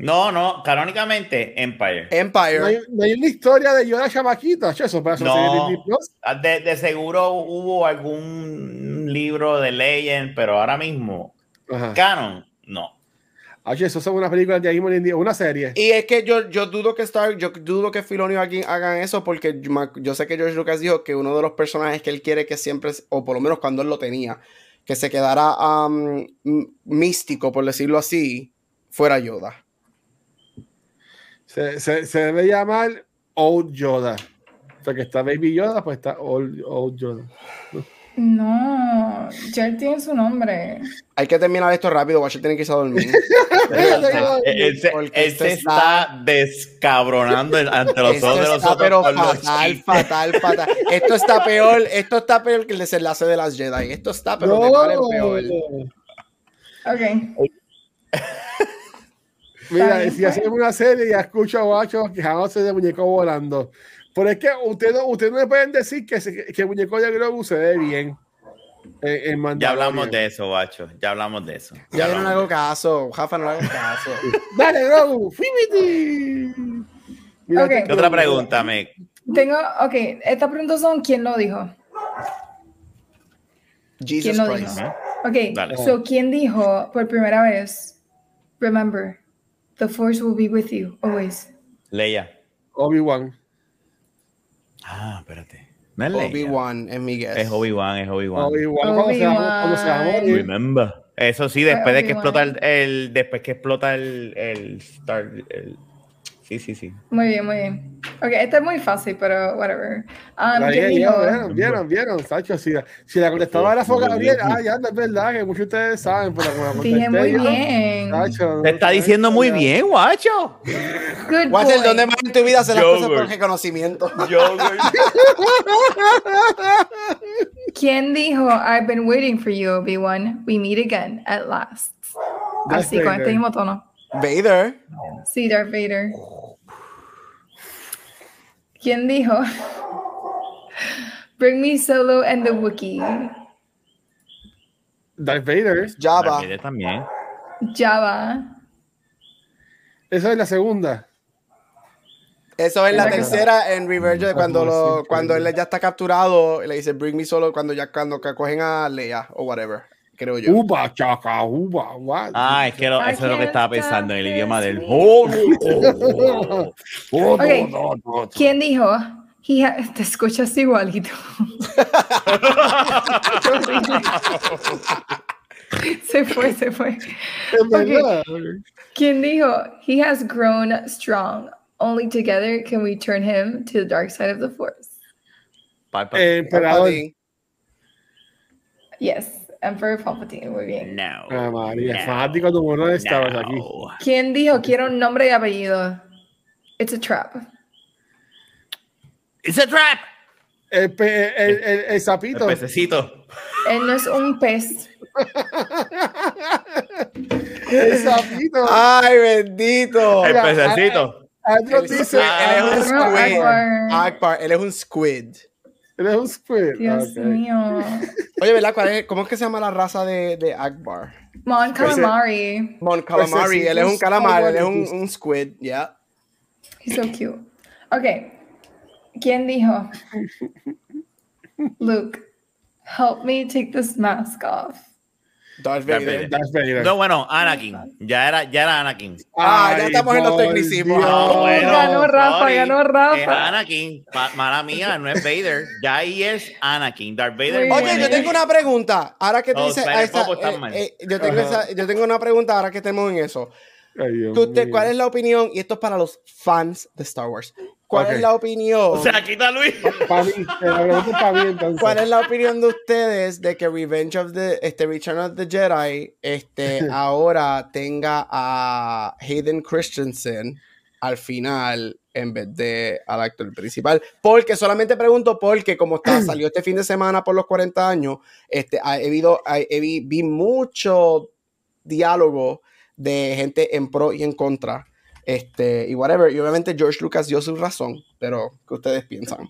No, no, canónicamente Empire. Empire. No hay, no hay una historia de Yoda chamaquito, che, eso para eso No. Ah, De, de seguro hubo algún libro de Legend, pero ahora mismo, Ajá. canon, no. Ah, eso son unas películas de ahí en día, una serie. Y es que yo, yo dudo que Star, yo dudo que Filoni aquí hagan eso porque yo, yo sé que George Lucas dijo que uno de los personajes que él quiere que siempre, o por lo menos cuando él lo tenía, que se quedara um, místico, por decirlo así, fuera Yoda. Se, se, se debe llamar Old Yoda. O sea, que está Baby Yoda, pues está Old, Old Yoda. No, Jet tiene su nombre. Hay que terminar esto rápido, Watcher tiene que irse a dormir. Él se, Porque él esto se está- está descabronando ante los ojos de está nosotros. pero los fatal, fatal, fatal. Esto está peor, esto está peor que el desenlace de las Jedi. Esto está pero de mal en peor. Ok. Mira, bien, si hacemos una serie y escucho a Guacho quejándose de muñeco volando. Pero es que ustedes no, ustedes no me pueden decir que, se- que el muñeco de Grogu se ve bien. En, en Ya hablamos de eso, bacho. Ya hablamos de eso. Ya yo no hago caso, Jafa no le hago caso. Dale, Grogu, fíjate. Mira, Ok. eso. ¿Qué otra pregunta, Meg? Tengo, ok, estas preguntas son ¿quién lo dijo? Jesus ¿Quién lo Christ. dijo? Ok, Dale. so ¿quién dijo por primera vez? Remember, the force will be with you always. Leia. Obi-Wan. Ah, espérate. No es Leia. Obi-Wan es mi guess. Es Obi-Wan, es Obi-Wan. Obi-Wan va cuando se va a morir. Remember. Eso sí, después de que explota el, el- después que explota el, el Star, el- sí, sí, sí. Muy bien, muy bien. Ok, esta es muy fácil, pero whatever. Um, La ¿Quién dije dijo? yo, ¿Vieron? ¿Vieron? ¿Vieron? Sacho, si, la- si la contestaba era fue Gabriel, ah, ya, no es verdad, que muchos de ustedes saben, pero como la Dije muy bien. Sacho, Te está diciendo muy ya. bien, guacho. Good boy. ¿dónde más en tu vida hacer las cosas por reconocimiento? Yo, ¿Quién dijo I've been waiting for you, Obi-Wan? We meet again at last. Así, con este mismo tono. Vader. Sí, Darth Vader. ¿Quién dijo? Bring me Solo and the Wookiee. Darth Vader. También. Java. Esa es la segunda. Eso es la tercera en Reverge cuando, lo, cuando él ya está capturado, le dice bring me solo cuando ya cuando que cogen a Leia o whatever, creo yo. Uba, chaca, uba, what? Ah, es que lo- eso es lo que estaba pensando en el idioma del. feeling. Oh, no. Oh, no, Ok. no, no, no. ¿Quién dijo? He ha- Te escuchas igualito. se fue, se fue. Es verdad. ¿Quién dijo? He has grown strong. Only together can we turn him to the dark side of the force. Palpatine. Eh, Emperador. Palpatine. Yes, Emperor Palpatine. Muy bien. No. Ah, María, No. fanático de Star Wars aquí. No. ¿Quién dijo quiero un nombre y apellido? It's a trap. It's a trap. El, pe- el, el, el El sapito. pececito. Él no es un pez. El sapito. ¡Ay, bendito! El pececito. Él, dice, él es un squid. Akbar, él es un squid. Él es un squid. Dios mío. Oye, ¿verdad? ¿Cuál es- ¿Cómo es que se llama la raza de, de Akbar? Mon Calamari. Mon calamari. Él es un calamar, él es un, Squid. un squid, ya. He's so cute. Ok. ¿Quién dijo? Luke, help me take this mask off. Darth Vader. Vader. Darth Vader. No, bueno, Anakin. Ya era, ya era Anakin. Ah, ya estamos en los tecnicismos. Ah, bueno. ganó Rafa, sorry. ganó Rafa. Es Anakin. Ma- Mala mía, no es Vader. Ya ahí es Anakin. Darth Vader. Oye, yo tengo una pregunta. Ahora que tú dices. Esa- están eh, eh, yo, tengo esa- yo tengo una pregunta ahora que estemos en eso. Ay, Dios. ¿Cuál es la opinión? Y esto es para los fans de Star Wars. ¿Cuál es la opinión? O sea, quita Luis. Para mí, te la pregunto para mí entonces. ¿Cuál es la opinión de ustedes de que Revenge of the este Return of the Jedi este ahora tenga a Hayden Christensen al final en vez de al actor principal? Porque solamente pregunto porque como está salió este fin de semana por los 40 años, este ha habido ha- he vi, vi mucho diálogo de gente en pro y en contra. Este, y whatever, y obviamente George Lucas dio su razón, pero ¿qué ustedes piensan?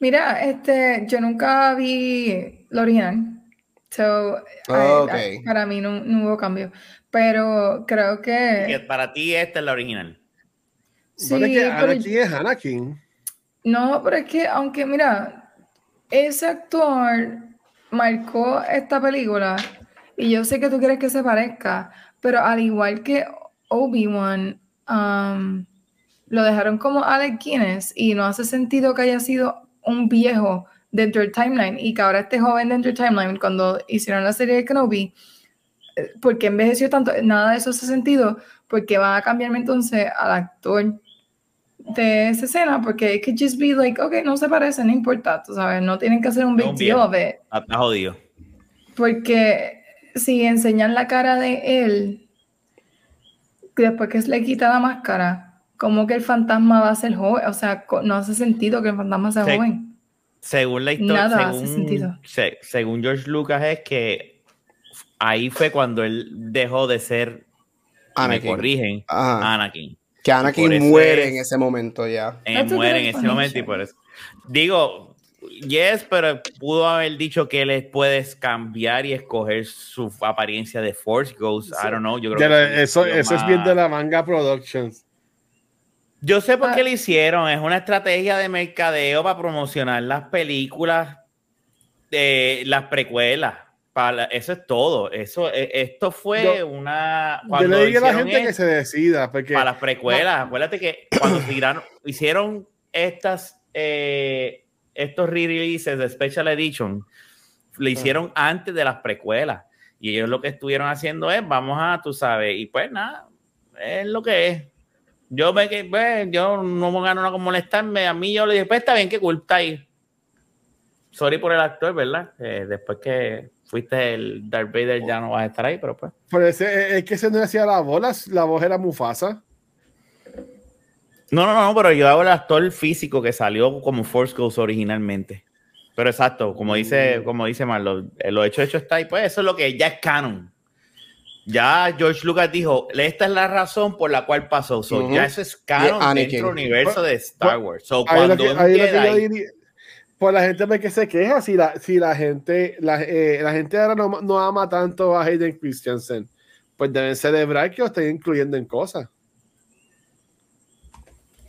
Mira, este, yo nunca vi la original. So, I-. I- para mí no, no hubo cambio. Pero creo Que que para ti esta es la original. sí, Bueno, es que pero- Anakin es Anakin. no, pero es que aunque mira, ese actor marcó esta película y yo sé que tú quieres que se parezca, pero al igual que Obi-Wan, um, lo dejaron como Alec Guinness y no hace sentido que haya sido un viejo dentro del timeline y que ahora esté joven dentro del timeline cuando hicieron la serie de Kenobi, eh, porque envejeció tanto, nada de eso hace sentido, porque va a cambiarme entonces al actor de esa escena, porque it could just be like, ok, no se parece, no importa, tú sabes, no tienen que hacer un big deal of it. Porque si enseñan la cara de él, después que se le quita la máscara, como que el fantasma va a ser joven? O sea, no hace sentido que el fantasma sea joven. Según la historia, Nada hace según, sentido. se- según George Lucas, es que ahí fue cuando él dejó de ser, y me Anakin. corrigen, Ajá. Anakin. Que Anakin muere es- en ese momento ya. Eh, muere en ese momento y por eso. Digo, yes, pero pudo haber dicho que él puedes cambiar y escoger su apariencia de Force Ghost. I don't know. Yo creo que eso es bien de la manga Productions. Yo sé por Ah. qué lo hicieron. Es una estrategia de mercadeo para promocionar las películas de las precuelas. Para, eso es todo. Eso, eh, esto fue Yo- una. Yo cuando le digo a la gente que se decida, porque para las precuelas. Acuérdate que cuando tiraron, hicieron estas, eh, estos re-releases de Special Edition, le hicieron antes de las precuelas. Y ellos lo que estuvieron haciendo es, vamos a, tú sabes, y pues nada, es lo que es. Yo ve que, pues, yo no me gano nada con molestarme. A mí yo le dije, pues está bien, que está ahí. Sorry por el actor, ¿verdad? Eh, después que fuiste el Darth Vader ya no vas a estar ahí, pero pues. por ese, es que se no hacía la bola, la voz era Mufasa. No, no, no, pero yo hago el actor físico que salió como Force Ghost originalmente. Pero exacto, como dice, como dice Marlo, eh, lo hecho hecho está ahí, pues eso es lo que ya es canon. Ya George Lucas dijo, esta es la razón por la cual pasó. So. Ya eso es Y canon dentro del universo de Star Wars. So, cuando que, Jedi- diría. Pues la gente ve que se queja si la, si la gente, la, eh, la gente ahora no, no ama tanto a Hayden Christensen. Pues deben celebrar que lo estén incluyendo en cosas.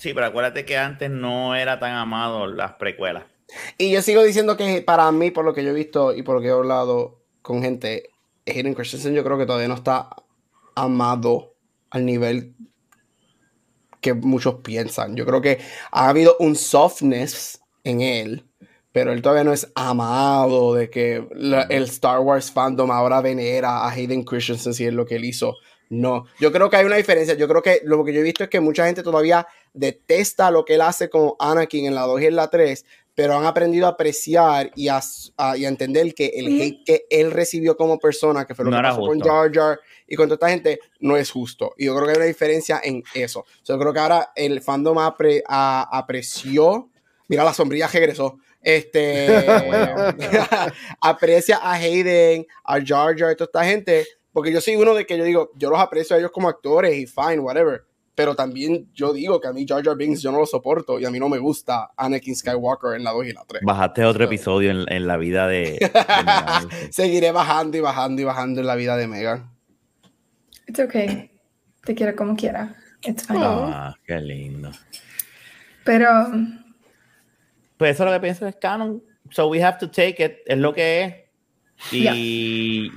Sí, pero acuérdate que antes no era tan amado las precuelas. Y yo sigo diciendo que para mí, por lo que yo he visto y por lo que he hablado con gente, Hayden Christensen yo creo que todavía no está amado al nivel que muchos piensan. Yo creo que ha habido un softness en él, pero él todavía no es amado de que el Star Wars fandom ahora venera a Hayden Christensen si es lo que él hizo. No, yo creo que hay una diferencia. Yo creo que lo que yo he visto es que mucha gente todavía detesta lo que él hace con Anakin en la 2 y en la 3, pero han aprendido a apreciar y a, a- y a entender que el hate que él recibió como persona, que fue lo No que pasó con. Jar Jar y con toda esta gente, no es justo. Y yo creo que hay una diferencia en eso. Yo creo que ahora el fandom apre- a- apreció, mira, la sombrilla regresó, Este, aprecia a Hayden, a Jar Jar, toda esta gente, porque yo soy uno de que yo digo, yo los aprecio a ellos como actores y fine, whatever. Pero también yo digo que a mí Jar Jar Binks yo no lo soporto y a mí no me gusta Anakin Skywalker en la 2 y la 3. Bajaste otro episodio en, en la vida de. de Megan. Seguiré bajando y bajando y bajando en la vida de Megan. It's okay. Te quiero como quiera. It's fine. ah, qué lindo. Pero Pues eso es lo que pienso es canon. So we have to take it. Es lo que es. Y.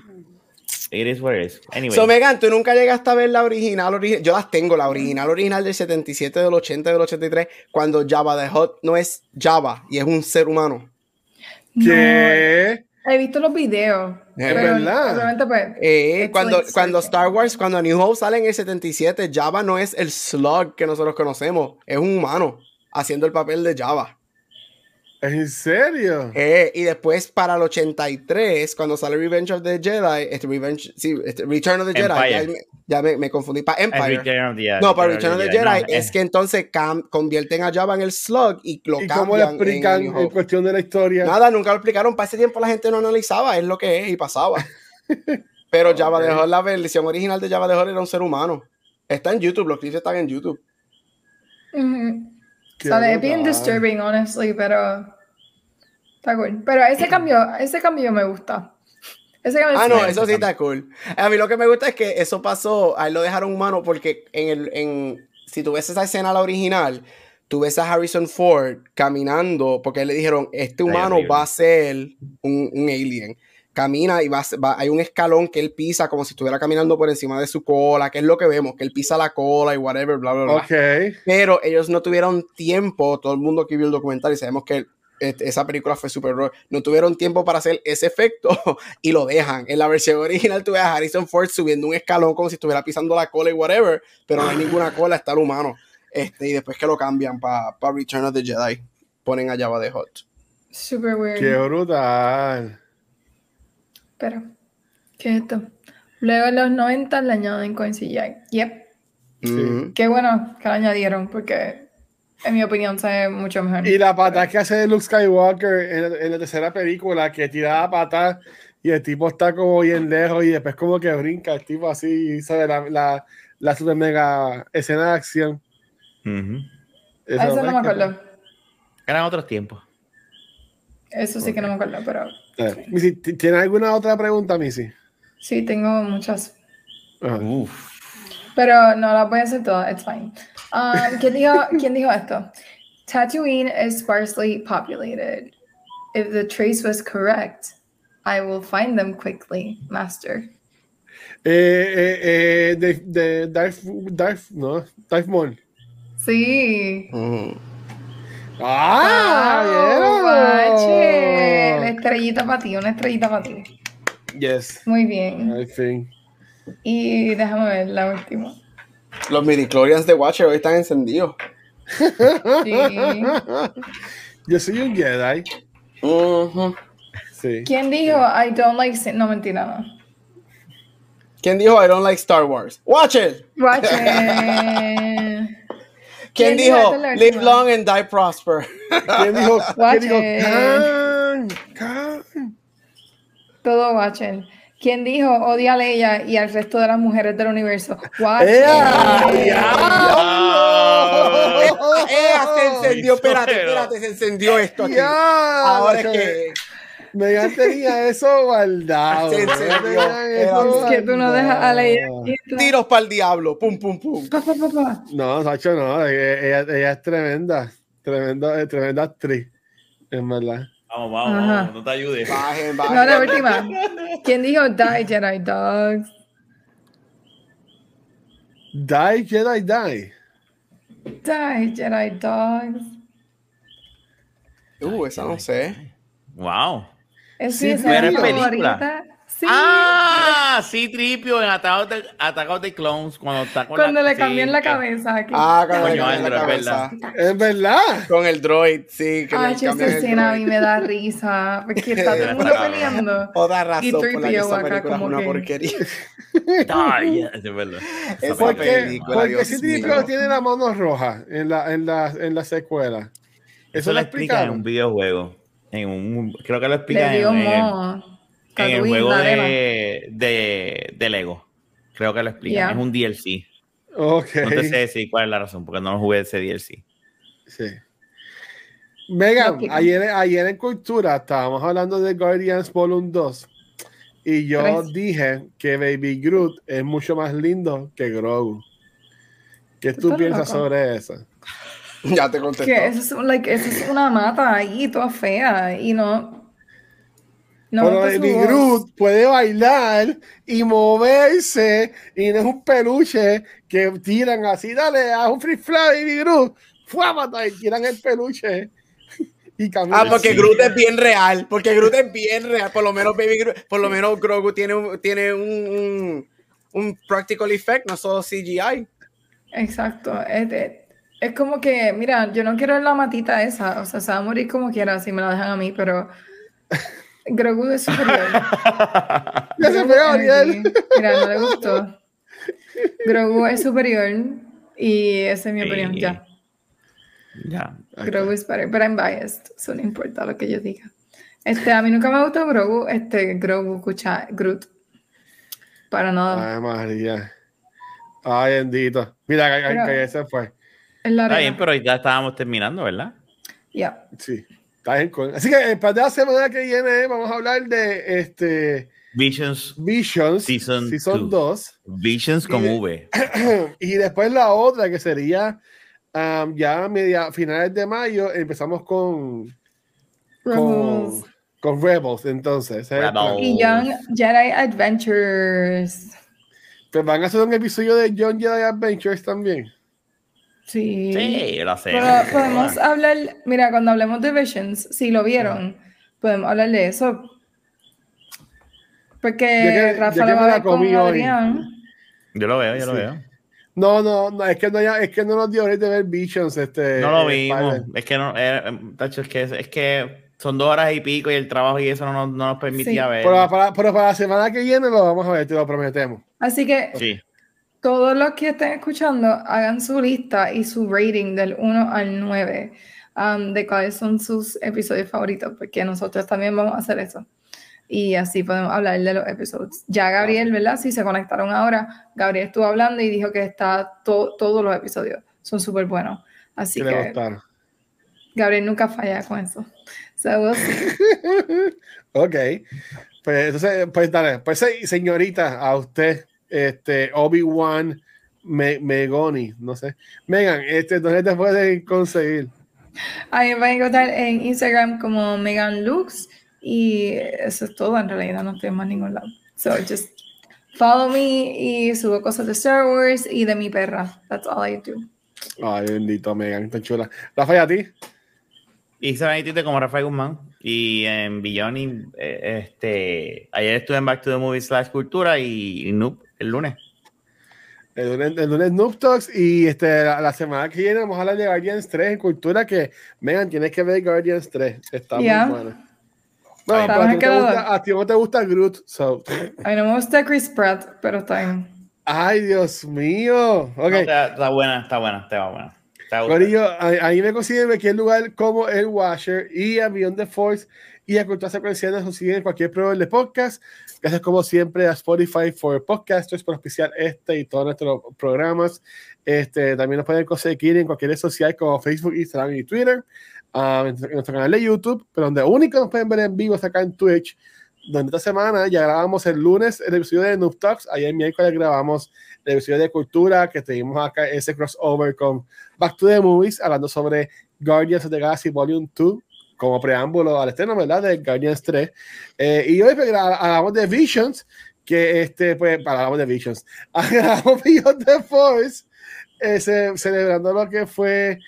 It is what it is. Anyway. So, Megan, tú nunca llegaste a ver la original, ori- yo las tengo, la original, original del 77, del 80, del 83, cuando Java the Hot no es Java y es un ser humano. no, ¿Qué? he visto los videos. Es pero verdad. Pues. Eh, cuando, cuando. Star Wars, cuando New Hope sale en el 77, Java no es el slug que nosotros conocemos, es un humano haciendo el papel de Java. ¿En serio? Eh, y después para el 83, cuando sale Revenge of the Jedi, este Revenge, sí, este Return of the Jedi, ya, Empire. me, ya me- me confundí, para Empire. Return of the- No, para Return of the Jedi No, es eh, que entonces cam- convierten a Java en el slug y lo ¿Y cambian. cómo le en explican en, cuestión de la historia? Nada, nunca lo explicaron. Para ese tiempo la gente no analizaba, es lo que es y pasaba. Pero Java Ok. de Hutt, la versión original de Java de Hutt era un ser humano. Está en YouTube, los clips están en YouTube. Sale, es bien disturbing, honestly, pero. Está cool. Pero ese cambio, ese cambio me gusta. Ese cambio Ah, sí no, eso gusta. sí está cool. A mí lo que me gusta es que eso pasó, a él lo dejaron humano porque en el, en, si tú ves esa escena, la original, tú ves a Harrison Ford caminando, porque le dijeron, este humano va a ser un, un alien. Camina y va, va- hay un escalón que él pisa como si estuviera caminando por encima de su cola, que es lo que vemos, que él pisa la cola y whatever, bla, bla, bla. Ok. Pero ellos no tuvieron tiempo, todo el mundo que vio el documental y sabemos que esa película fue super raw, no tuvieron tiempo para hacer ese efecto y lo dejan. En la versión original tuve a Harrison Ford subiendo un escalón como si estuviera pisando la cola y whatever, pero no hay ninguna cola, está el humano. Este, y después que lo cambian para Return of the Jedi, ponen a Java de Hot. Super weird. Qué brutal. Pero, ¿qué es esto? Luego en los 90 le añaden con CGI. Yep. Ujú. Qué bueno que lo añadieron, porque en mi opinión se ve mucho mejor. Y la pata que hace Luke Skywalker en, la- en la tercera película, que tira la pata y el tipo está como bien lejos y después como que brinca el tipo así, ¿sabes? La, la, la super mega escena de acción. A eso no me acuerdo. Eran otros tiempos. Eso sí que no me acuerdo, pero Eh, Missy, ¿t- ¿tienes alguna otra pregunta, Missy? sí tengo muchas. Uf. Pero no las voy a hacer todas, it's fine. Um, ¿quién, dijo, ¿Quién dijo esto? Tatooine is sparsely populated. If the trace was correct, I will find them quickly, Master. Eh, eh, eh, de, de Darth, Darth, no, Darth Maul. Sí. Ujú. ¡Ah! Wow, guache. La estrellita para ti, una estrellita para ti. Yes, Muy bien. I think. Y déjame ver la última. Los midichlorians de Watcher hoy están encendidos. Sí. Yo soy un Jedi. Ujú. Sí. ¿Quién dijo I don't like sin-" No, mentira, no. ¿Quién dijo I don't like Star Wars? Watcher. Guache. ¿Quién ¿Quién dijo dijo live long and die prosper? ¿Quién dijo? ¿Quién dijo? Watcher. Khan, Khan. Todo Watcher. ¿Quién dijo odia a Leia y al resto de las mujeres del universo? Watcher. ¡Ea! ¡Eh, ¡Diablo! se encendió! Espérate, espérate, se encendió esto aquí. Ahora es que... Megan tenía eso guardado. Sí, eso Es que tú no dejas a Leia. Tiros para el diablo. Pum, pum, pum. Pa, pa, pa, pa. No, Sacho, no. Ella, ella- ella es tremenda. Tremenda, eh, tremenda actriz. En verdad. Vamos, vamos, Ajá. vamos, no te ayudes. Bajen, No, la bajen. última. ¿Quién dijo die Jedi Dogs? Die, Jedi, die. Die Jedi Dogs. Uh, esa no sé. Wow. Es Sí, mi escena es película. Sí. Ah, sí, Tripio en Attack of the, Attack of the Clones cuando está con Cuando la, le sí, cambian la que- cabeza. aquí. Ah, con, Coño, el, con la cabeza. Es verdad. Con el droid, sí. Que le Ay, esa cambian escena a mí me da risa. Porque está todo el mundo peleando. Otra razón Y por la que 3PO esa acá película es una que- porquería. Yeah, es verdad. Esa ¿Por qué? película, Porque mío. Tripio tiene la mano roja en la, en la, en la secuela. Eso Eso lo lo explica en un videojuego. En un, creo que lo explican Le dio en, en el, juego de, de, de Lego. Creo que lo explican. Es un DLC. Ok. No te sé decir cuál es la razón, porque no lo jugué ese DLC. Sí. Megan, ayer, ayer en Cultura estábamos hablando de Guardians Volume 2 y yo Tres. dije que Baby Groot es mucho más lindo que Grogu. ¿Qué tú piensas loco. sobre eso? Ya te contesté. Que eso es, like, eso es una mata ahí, toda fea. Y no. No Pero Baby. Groot puede bailar y moverse y no es un peluche que tiran así, dale, haz un free fly, Baby Groot, fuámata y tiran el peluche y camina. Ah, porque. Groot es bien real. Porque Groot es bien real. Por lo menos Baby Groot, por lo menos Grogu tiene un, tiene un, un, un practical effect, no solo CGI. Exacto. Es, es- es como que, mira, yo no quiero la matita esa. O sea, se va a morir como quiera si me la dejan a mí, pero. Grogu es superior. Ya se. Mira, no le gustó. Grogu es superior y esa es mi Sí. opinión. Ya. Ya. Grogu es better, but I'm biased, so no importa lo que yo diga. Este, a mí nunca me gustó Grogu, este, Grogu, escucha, Groot. Para nada. Ay, María. Ay, bendito. Mira, que, que- Pero- que se fue. Está bien, pero ya estábamos terminando, ¿verdad? Ya. Sí. Está bien. cool. Así que para la semana que viene vamos a hablar de este Visions, Visions Season Season two. 2. Visions con Y- V. y después la otra que sería um, ya a media finales de mayo empezamos con con, Rebels. con Rebels entonces plan. Rebels. Y Young Jedi Adventures. pues van a hacer un episodio de John Jedi Adventures también Sí. Sí, lo hacemos. Pero podemos hablar, mira, cuando hablemos de Visions, si lo vieron, podemos hablar de eso. Porque que- Rafa lo va a la ver con comí hoy. Adrián. Yo lo veo, yo lo veo. no no no es que no ya- es que no nos dio de ver Visions este No lo eh, vimos. Es que no, eh, tacho, es que, es que son dos horas y pico y el trabajo y eso no nos, no nos permitía Sí. ver. pero para, pero para la semana que viene lo vamos a ver te lo prometemos Así que Sí. Todos los que estén escuchando, hagan su lista y su rating del 1 al 9 um, de cuáles son sus episodios favoritos, porque nosotros también vamos a hacer eso. Y así podemos hablar de los episodios. Ya Gabriel, ¿verdad? Si se conectaron ahora, Gabriel estuvo hablando y dijo que está to- todos los episodios. Son súper buenos. Así que gustaron Gabriel nunca falla con eso. So we'll see. Ok. Pues entonces, pues dale, pues señorita, a usted, este, Obi-Wan Me- Megoni, no sé. Megan, este, ¿dónde te pueden conseguir? Ahí me van a encontrar en Instagram como Megan Lux y eso es todo. En realidad no estoy en más ningún lado. So just follow me y subo cosas de Star Wars y de mi perra. That's all I do. Ay, bendito, Megan, tan chula. Rafael, a ti. Y van a como Rafael Guzmán. Y en Billoni, eh, este, ayer estuve en Back to the Movie slash Cultura y, y Noob el lunes. El lunes, el lunes Noob Talks y este, la, la semana que viene vamos a hablar de Guardians 3 en cultura que, Megan, tienes que ver Guardians 3. Está Ya. muy buena. No, pero a ti, no te gusta, a ti no te gusta Groot, so. A mí no me gusta Chris Pratt, pero está bien. Ay, Dios mío. Ok. No, está, está buena, está buena, está buena. Corillo, ahí me consiguen en cualquier lugar como el Washer y a Beyond the Force y a Cultura Secuencial nos siguen en cualquier proveedor de podcast. Gracias como siempre a Spotify for Podcasters por auspiciar este y todos nuestros programas. Este, también nos pueden conseguir en cualquier red social como Facebook, Instagram y Twitter. ah, en nuestro canal de YouTube, pero donde único nos pueden ver en vivo es acá en Twitch. Donde esta semana ya grabamos el lunes el episodio de Noob Talks. Ayer miércoles grabamos el episodio de Cultura que tuvimos acá ese crossover con Back to the Movies, hablando sobre Guardians of the Galaxy Volume 2, como preámbulo al estreno, ¿verdad? De Guardians 3. Eh, y hoy pues, hablamos de Visions, que este, pues, hablamos de Visions, hablamos Beyond the Force, eh, ce- celebrando lo que fue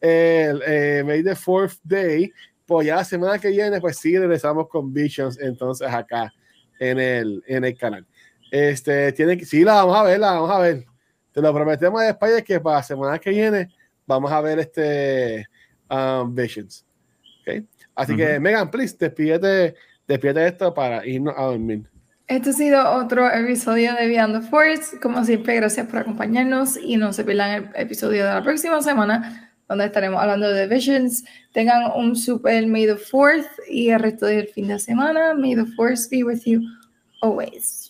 el eh, May the Fourth Day. Pues ya la semana que viene, pues sí, regresamos con Visions, entonces acá en el, en el canal. Este, tiene, que sí, la vamos a ver, la vamos a ver. Te lo prometemos a España que para la semana que viene vamos a ver este um, Visions. ¿Okay? Así uh -huh. que, Megan, please, despídete, despídete de esto para irnos a dormir. Este ha sido otro episodio de Beyond the Force. Como siempre, gracias por acompañarnos y no se pierdan el episodio de la próxima semana, donde estaremos hablando de Visions. Tengan un super May the Fourth y el resto del fin de semana. May the Force be with you always.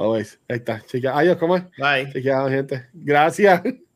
Always. Ahí está. Chequeado. Adiós, ¿cómo es? Bye. Chequeado, gente. Gracias.